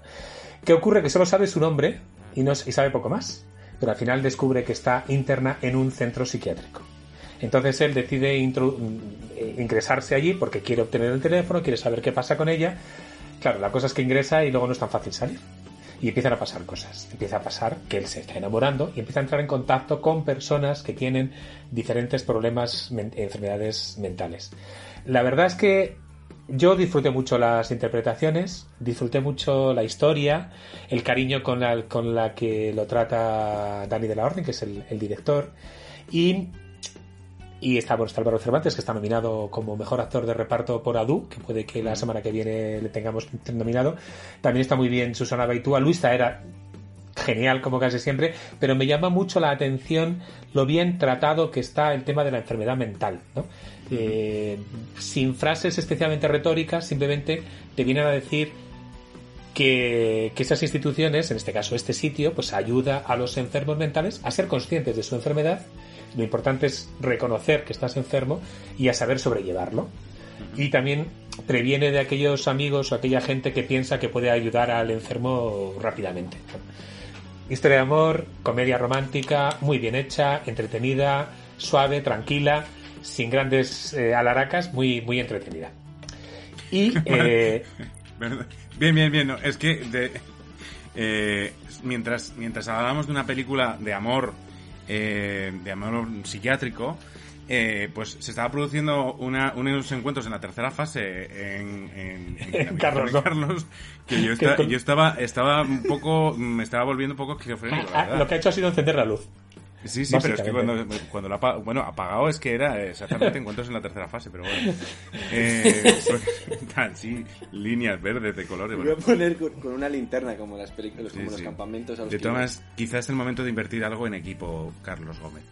¿Qué ocurre? Que solo sabe su nombre y, no, y sabe poco más. Pero al final descubre que está interna en un centro psiquiátrico. Entonces él decide eh, ingresarse allí porque quiere obtener el teléfono, quiere saber qué pasa con ella. Claro, la cosa es que ingresa y luego no es tan fácil salir. Y empiezan a pasar cosas. Empieza a pasar que él se está enamorando y empieza a entrar en contacto con personas que tienen diferentes problemas, enfermedades mentales. La verdad es que yo disfruté mucho las interpretaciones, disfruté mucho la historia, el cariño con la, con la que lo trata Dani de la Orden, que es el, el director, y, y está, está Álvaro Cervantes, que está nominado como mejor actor de reparto por Adu, que puede que la semana que viene le tengamos nominado. También está muy bien Susana Baitúa, Luisa era genial como casi siempre, pero me llama mucho la atención lo bien tratado que está el tema de la enfermedad mental, ¿no? Eh, sin frases especialmente retóricas, simplemente te vienen a decir que, que esas instituciones, en este caso este sitio, pues ayuda a los enfermos mentales a ser conscientes de su enfermedad. Lo importante es reconocer que estás enfermo y a saber sobrellevarlo. Y también previene de aquellos amigos o aquella gente que piensa que puede ayudar al enfermo rápidamente. Historia de amor, comedia romántica, muy bien hecha, entretenida, suave, tranquila, sin grandes eh, alaracas, muy, muy entretenida. Y eh. Bien, bien, bien. no, es que de- eh, mientras, mientras hablábamos de una película de amor, eh, de amor psiquiátrico, eh, pues se estaba produciendo una, unos encuentros en la tercera fase en, en, en En Carlos, ¿no? Carlos, que yo, yo estaba, estaba un poco, me estaba volviendo un poco esquizofrénico, ah, verdad. lo que ha hecho ha sido encender la luz. Sí, sí, pero es que cuando, cuando lo apa- bueno, apagado es que era exactamente encuentros en la tercera fase, pero bueno. Eh, son- tan, sí, líneas verdes de colores. Voy a bueno. poner con, con una linterna como las películas, como Sí, los sí. campamentos a los De todas maneras, quizás es el momento de invertir algo en equipo, Carlos Gómez.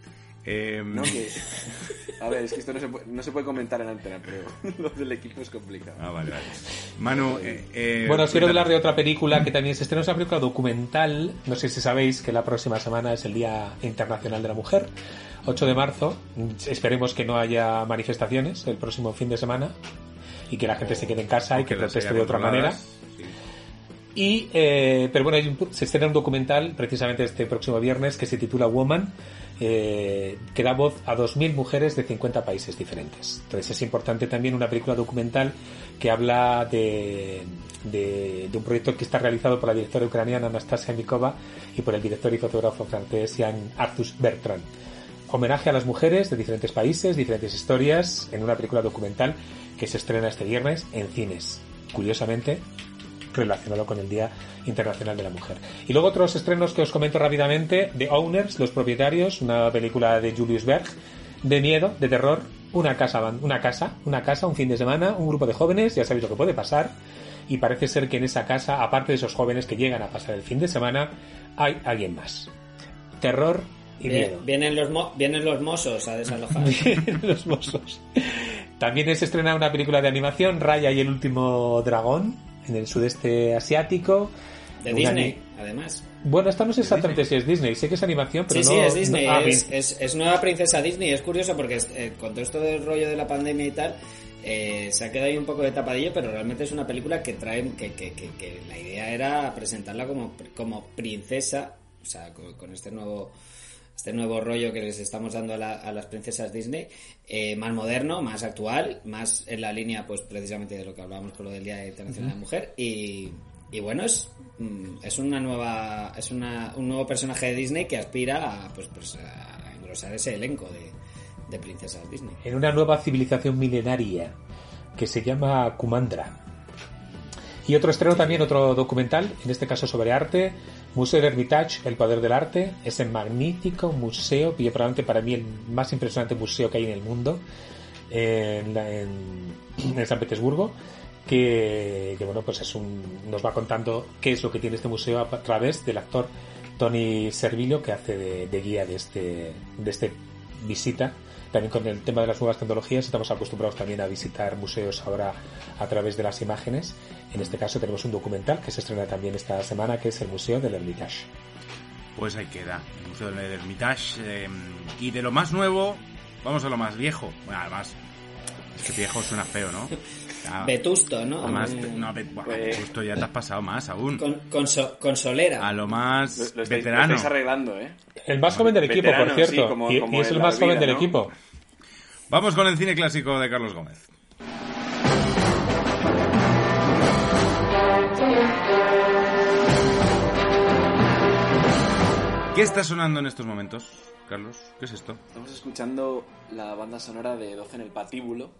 Eh, No, que... A ver, es que esto no se puede, no se puede comentar en antena, pero lo del equipo es complicado. Ah, vale, vale. Manu, eh, eh, Bueno, os quiero hablar de otra película que también se estrena, es una película documental. No sé si sabéis que la próxima semana es el Día Internacional de la Mujer, 8 de marzo. Esperemos que no haya manifestaciones el próximo fin de semana y que la gente se quede en casa y que proteste de otra manera. Sí. Y, eh, pero bueno, hay un- se estrena un documental precisamente este próximo viernes que se titula Woman, eh, que da voz a 2.000 mujeres de 50 países diferentes. Entonces es importante también una película documental que habla de, de, de un proyecto que está realizado por la directora ucraniana Anastasia Mikova y por el director y fotógrafo francés Jan Arthus Bertrand. Homenaje a las mujeres de diferentes países, diferentes historias, en una película documental que se estrena este viernes en cines. Curiosamente, relacionado con el Día Internacional de la Mujer. Y luego otros estrenos que os comento rápidamente, The Owners, Los Propietarios, una película de Julius Berg, de miedo, de terror, una casa, una casa, una casa, un fin de semana, un grupo de jóvenes, ya sabéis lo que puede pasar, y parece ser que en esa casa, aparte de esos jóvenes que llegan a pasar el fin de semana, hay alguien más. Terror y Bien- miedo. vienen, los mo- vienen los mozos a desalojar. los mozos. También se estrena una película de animación, Raya y el último dragón, en el sudeste asiático. De Disney, además. Bueno, esta no sé exactamente si es Disney, sé que es animación, pero sí, no... sí, es Disney. no- ah, es, es- es nueva princesa Disney. Es curioso porque eh, con todo esto del rollo de la pandemia y tal, eh, se ha quedado ahí un poco de tapadillo, pero realmente es una película que trae. que, que, que, que la idea era presentarla como, como princesa, o sea, con, con este nuevo. Este nuevo rollo que les estamos dando a, la- a las princesas Disney, eh, más moderno, más actual, más en la línea, pues precisamente de lo que hablábamos con lo del Día Internacional de la Mujer. Y, y bueno, es, mm, es una nueva es una, un nuevo personaje de Disney que aspira a, pues, pues, a engrosar ese elenco de, de princesas Disney. En una nueva civilización milenaria que se llama Kumandra. Y otro estreno también, otro documental, en este caso sobre arte, Museo del Hermitage, El Poder del Arte, ese magnífico museo, y probablemente para mí el más impresionante museo que hay en el mundo, en, San Petersburgo, que, que, bueno, pues es un, nos va contando qué es lo que tiene este museo a través del actor Tony Servillo, que hace de, de guía de este, de este visita. También con el tema de las nuevas tecnologías estamos acostumbrados también a visitar museos ahora a través de las imágenes. En este caso tenemos un documental que se estrena también esta semana, que es el Museo del Hermitage. Pues ahí queda, el Museo del Hermitage. eh, y de lo más nuevo, vamos a lo más viejo. Bueno, además, es que viejo suena feo, ¿no? Ya, Vetusto, ¿no? Además, Eh, no, Pues- justo ya te has pasado más aún. con, con, so- con solera. A lo más Lo, lo estáis, lo veterano. estáis arreglando, ¿eh? El más joven del equipo, por cierto. sí, como- y, como y es el más joven vida, del ¿no? equipo. Vamos con el cine clásico de Carlos Gómez. ¿Qué está sonando en estos momentos, Carlos? ¿Qué es esto? Estamos escuchando la banda sonora de 12 en el patíbulo.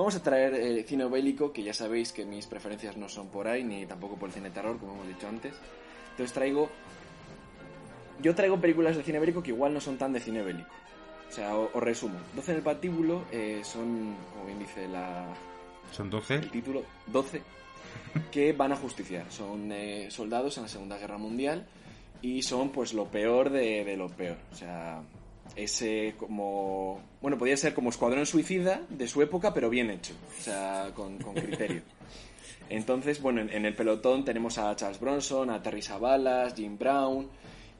Vamos a traer eh, cine bélico, que ya sabéis que mis preferencias no son por ahí, ni tampoco por el cine terror, como hemos dicho antes. Entonces traigo... Yo traigo películas de cine bélico que igual no son tan de cine bélico. O sea, os resumo. 12 en el patíbulo eh, son, como bien dice la, ¿Son 12? el título 12 que van a justiciar. Son eh, soldados en la Segunda Guerra Mundial y son pues lo peor de, de lo peor. O sea, ese como... Bueno, podría ser como Escuadrón Suicida de su época, pero bien hecho. O sea, con, con criterio. Entonces, bueno, en, en el pelotón tenemos a Charles Bronson, a Terry Savalas, Jim Brown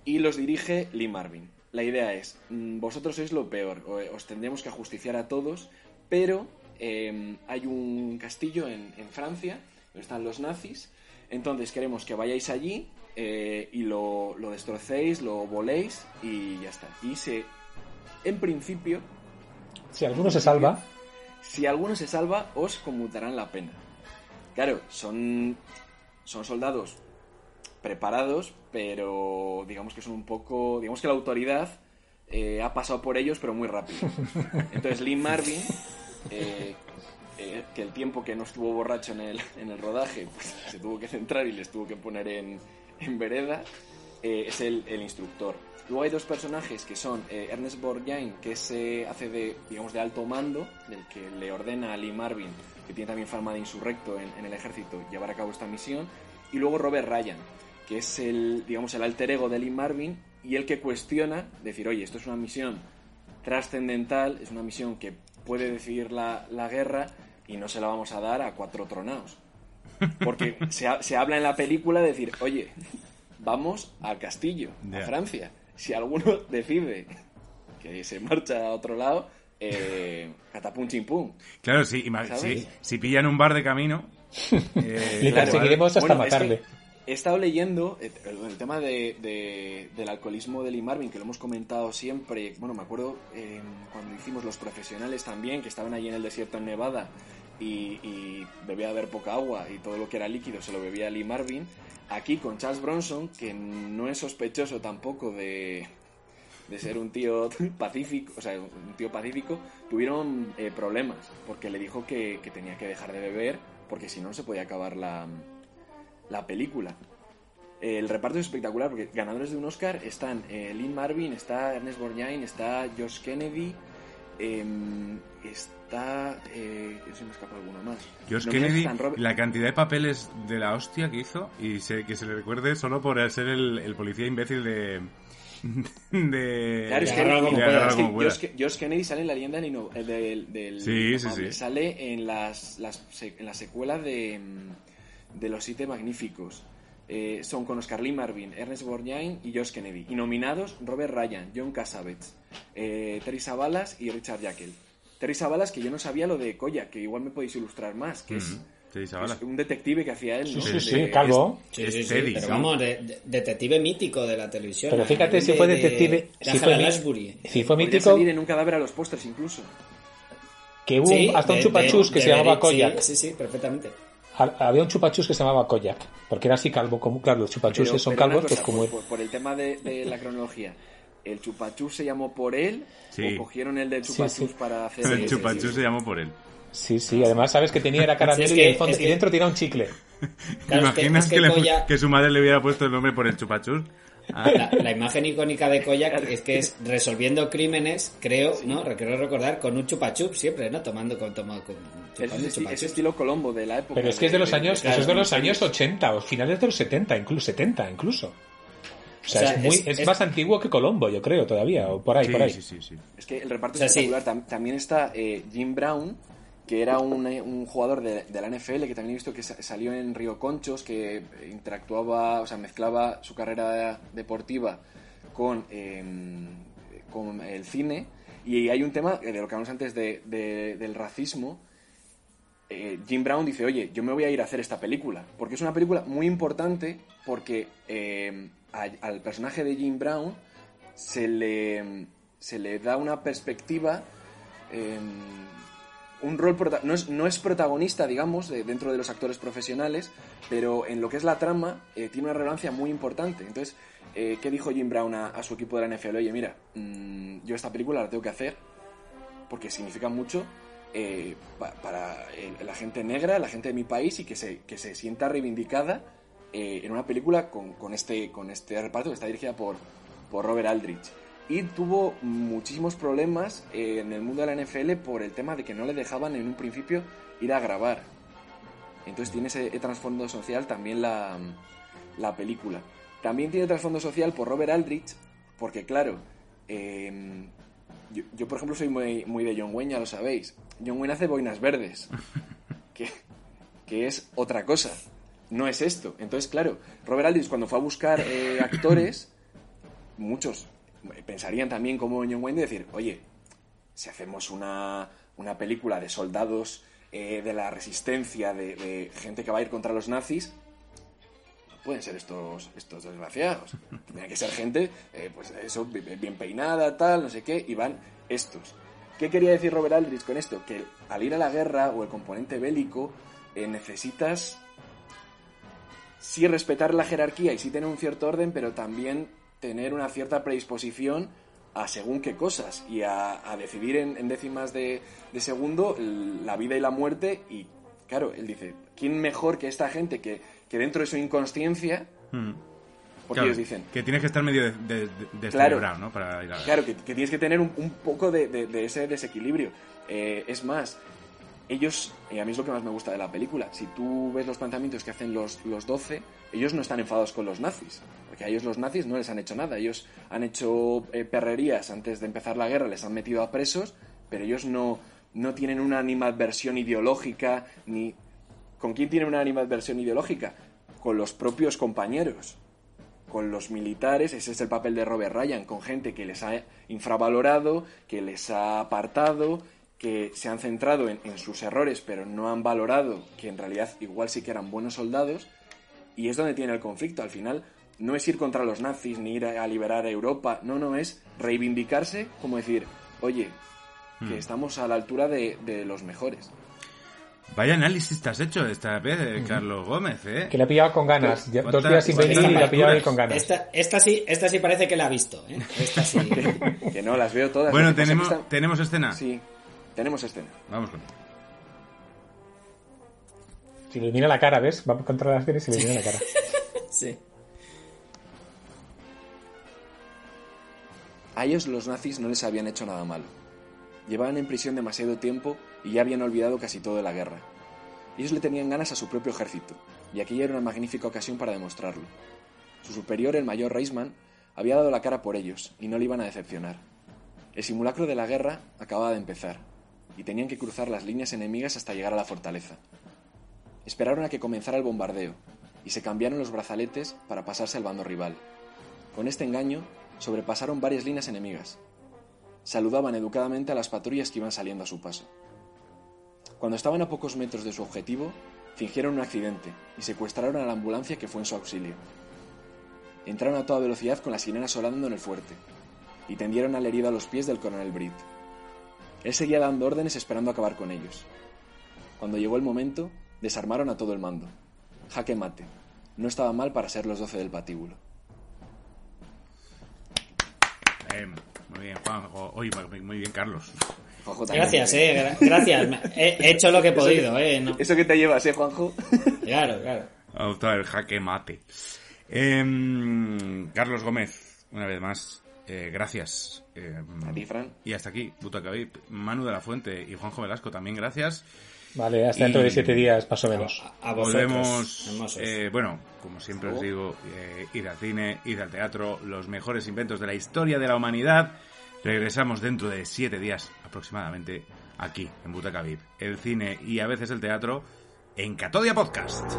y los dirige Lee Marvin. La idea es, mm, vosotros sois lo peor, o- os tendremos que ajusticiar a todos, pero eh, hay un castillo en, en Francia, donde están los nazis, entonces queremos que vayáis allí eh, y lo, lo destrocéis, lo voléis y ya está. Y se, en principio, Si alguno se salva, si alguno se salva, os conmutarán la pena. Claro, son, son soldados preparados, pero digamos que son un poco. Digamos que la autoridad eh, ha pasado por ellos, pero muy rápido. Entonces, Lee Marvin, eh, eh, que el tiempo que no estuvo borracho en el, en el rodaje, pues, se tuvo que centrar y les tuvo que poner en, en vereda, es el, el instructor. Luego hay dos personajes que son eh, Ernest Borgnine, que se hace de, digamos, de alto mando, del que le ordena a Lee Marvin, que tiene también fama de insurrecto en, en el ejército, llevar a cabo esta misión. Y luego Robert Ryan, que es el, digamos, el alter ego de Lee Marvin y el que cuestiona, decir, oye, esto es una misión trascendental, es una misión que puede decidir la, la guerra y no se la vamos a dar a cuatro tronaos. Porque se, ha- se habla en la película de decir, oye, vamos al castillo, a. Francia. Si alguno decide que se marcha a otro lado, eh, catapum chimpum. Claro, sí, si, si pillan un bar de camino... eh, Le perseguiremos hasta Bueno, es matarle. que he estado leyendo el, el tema de, de- del alcoholismo de Lee Marvin, que lo hemos comentado siempre. Bueno, me acuerdo eh, cuando hicimos los profesionales también, que estaban allí en el desierto en Nevada y, y bebía a ver poca agua y todo lo que era líquido se lo bebía Lee Marvin. Aquí con Charles Bronson, que no es sospechoso tampoco de, de ser un tío pacífico, o sea, un tío pacífico, tuvieron eh, problemas porque le dijo que, tenía que dejar de beber porque si no se podía acabar la, la película. El reparto es espectacular porque ganadores de un Oscar están eh, Lynn Marvin, está Ernest Borgnine, está Josh Kennedy, em, está... Eh, se me escapa alguno más. Josh Nominados Kennedy, Robert- la cantidad de papeles de la hostia que hizo y se- que se le recuerde solo por ser el, el policía imbécil de... de Claro, es que, Josh Kennedy sale en la leyenda del, eh, del, del Sí, sí, sí. Sale en las, las en la secuela de, mm, de Los Siete Magníficos. Eh, son con Oscar Lee Marvin, Ernest Borgnine y Josh Kennedy. Y nominados Robert Ryan, John Cassavetes, eh, Terry Savalas y Richard Jekyll. Terry Savalas, que yo no sabía lo de Koya, que igual me podéis ilustrar más, que es, Ujú, Terry Savalas. es un detective que hacía él, ¿no? Sí, De- sí, calvo. Sí, Es sí, sí, Teddy, pero sí. vamos, de- de- detective mítico de la televisión. Pero fíjate De- si fue de- detective, de si fue, Lansbury. si fue mítico, salir en un cadáver a los pósters incluso. que hubo Sí, hasta un de- chupachus de- que de se llamaba Koyak. Sí, sí, sí, perfectamente. Ha- Había un chupachus que se llamaba Koyak, porque era así calvo, como claro, los chupachuses Pero- son calvos, pues cosa, como por, por- por el tema de, de la cronología, ¿el chupachus se llamó por él? Sí. ¿O cogieron el del Sí, chupachus sí. para hacer El sí, chupachú sí, sí. se llamó por él. Sí, sí, además sabes que tenía era caramelo Sí, es y, el fondo- es que- y dentro tenía un chicle. ¿Te Claro, es que- imaginas es que, que le- Koyak- que su madre le hubiera puesto el nombre por el chupachus? Ah, La, la imagen icónica de Koyak es que es resolviendo crímenes, creo, ¿no? Creo recordar, con un chupachup siempre, ¿no? Tomando con, toma, con Es chupando chupa ese estilo Colombo de la época. Pero es que es de los años, claro, eso es de los sí. años 80 o finales de los 70, incluso 70 incluso. O sea, O sea, es, muy, es- es, es- más antiguo que Colombo, yo creo, todavía, o por ahí, sí, por ahí. sí, sí, sí. Es que el reparto O sea, es sí. espectacular. Tam- también está eh, Jim Brown, que era un, eh, un jugador de, de la NFL, que también he visto que sa- salió en Río Conchos, que eh, interactuaba, o sea, mezclaba su carrera deportiva con, eh, con el cine. Y hay un tema, de lo que hablamos antes de- de- del racismo, eh, Jim Brown dice, oye, yo me voy a ir a hacer esta película, porque es una película muy importante, porque eh, al personaje de Jim Brown se le, se le da una perspectiva em, un rol no es, no es protagonista, digamos, de- dentro de los actores profesionales, pero en lo que es la trama eh, tiene una relevancia muy importante. Entonces, eh, ¿qué dijo Jim Brown a, su equipo de la NFL? Oye, mira, mm, yo esta película la tengo que hacer porque significa mucho eh, pa- para eh, la gente negra, la gente de mi país y que se, que se sienta reivindicada eh, en una película con, con este, con este reparto que está dirigida por, por Robert Aldrich. Y tuvo muchísimos problemas eh, en el mundo de la NFL por el tema de que no le dejaban en un principio ir a grabar. Entonces tiene ese trasfondo social también la, la película. También tiene trasfondo social por Robert Aldrich, porque claro, eh, yo, yo, por ejemplo soy muy, muy de John Wayne, ya lo sabéis. John Wayne hace boinas verdes, que, que es otra cosa, no es esto. Entonces, claro, Robert Aldrich cuando fue a buscar eh, actores, muchos pensarían también como John Wayne de decir, oye, si hacemos una, una película de soldados eh, de la resistencia, de, gente que va a ir contra los nazis, no pueden ser estos, estos desgraciados. Tiene que ser gente, eh, pues eso, bi- bien peinada, tal, no sé qué, y van estos. ¿Qué quería decir Robert Aldrich con esto? Que al ir a la guerra o el componente bélico necesitas sí respetar la jerarquía y sí tener un cierto orden, pero también tener una cierta predisposición a según qué cosas y a, a decidir en, en décimas de, de segundo la vida y la muerte. Y claro, él dice, ¿quién mejor que esta gente que, que dentro de su inconsciencia, Mm. porque Claro, ellos dicen, Que tienes que estar medio de, de- de- Claro. ¿no? Para ir a... Claro, que, que tienes que tener un, un poco de ese desequilibrio. Eh, es más, ellos, y a mí es lo que más me gusta de la película, si tú ves los planteamientos que hacen los, los 12, ellos no están enfadados con los nazis, porque a ellos los nazis no les han hecho nada, ellos han hecho eh, perrerías antes de empezar la guerra, les han metido a presos, pero ellos no, no tienen una animadversión ideológica, ni... ¿Con quién tienen una animadversión ideológica? Con los propios compañeros con los militares, ese es el papel de Robert Ryan, con gente que les ha infravalorado, que les ha apartado, que se han centrado en, en sus errores, pero no han valorado que en realidad igual sí que eran buenos soldados, y es donde tiene el conflicto. Al final no es ir contra los nazis ni ir a, a liberar a Europa, no, no, es reivindicarse como decir, oye, que Hmm. estamos a la altura de, de los mejores. Vaya análisis te has hecho esta vez, eh, Carlos Gómez, ¿eh? Que le ha pillado con ganas. Ya- Dos ¿Cuántas- días sin venir y le ha pillado ahí con ganas. Esta, esta sí, esta sí parece que la ha visto, ¿eh? Esta sí. que no, las veo todas. Bueno, que que tenemos, tenemos escena. Sí, tenemos escena. Vamos con Si le ilumina la cara, ¿ves? Va contra las tienes y le ilumina la cara. sí. A ellos los nazis no les habían hecho nada malo. Llevaban en prisión demasiado tiempo y ya habían olvidado casi todo de la guerra. Ellos le tenían ganas a su propio ejército, y aquella era una magnífica ocasión para demostrarlo. Su superior, el mayor Reisman, había dado la cara por ellos, y no le iban a decepcionar. El simulacro de la guerra acababa de empezar, y tenían que cruzar las líneas enemigas hasta llegar a la fortaleza. Esperaron a que comenzara el bombardeo, y se cambiaron los brazaletes para pasarse al bando rival. Con este engaño, sobrepasaron varias líneas enemigas. Saludaban educadamente a las patrullas que iban saliendo a su paso. Cuando estaban a pocos metros de su objetivo, fingieron un accidente y secuestraron a la ambulancia que fue en su auxilio. Entraron a toda velocidad con las sirenas sonando en el fuerte y tendieron al herido a los pies del coronel Britt. Él seguía dando órdenes esperando acabar con ellos. Cuando llegó el momento, desarmaron a todo el mando. Jaque mate. No estaba mal para ser los doce del patíbulo. Eh, muy bien, Juanjo. Oye, muy- bien, Carlos. Juanjo. Gracias, eh, gra- gracias. He, he hecho lo que he Eso podido, que- eh. no- Eso que te llevas, ¿eh, Juanjo? Claro, claro. Gustado el jaque mate. Em, Carlos Gómez, una vez más, eh, gracias. Em, A ti, Fran. Y hasta aquí, Butaca VIP, Manu de la Fuente y Juanjo Velasco también gracias. Vale, hasta dentro de siete días, más o menos. A vosotros, Volvemos, eh, bueno, como siempre os digo, eh, id al cine, id al teatro, los mejores inventos de la historia de la humanidad. Regresamos dentro de siete días aproximadamente aquí, en Butaca VIP. El cine y a veces el teatro en Catodia Podcast.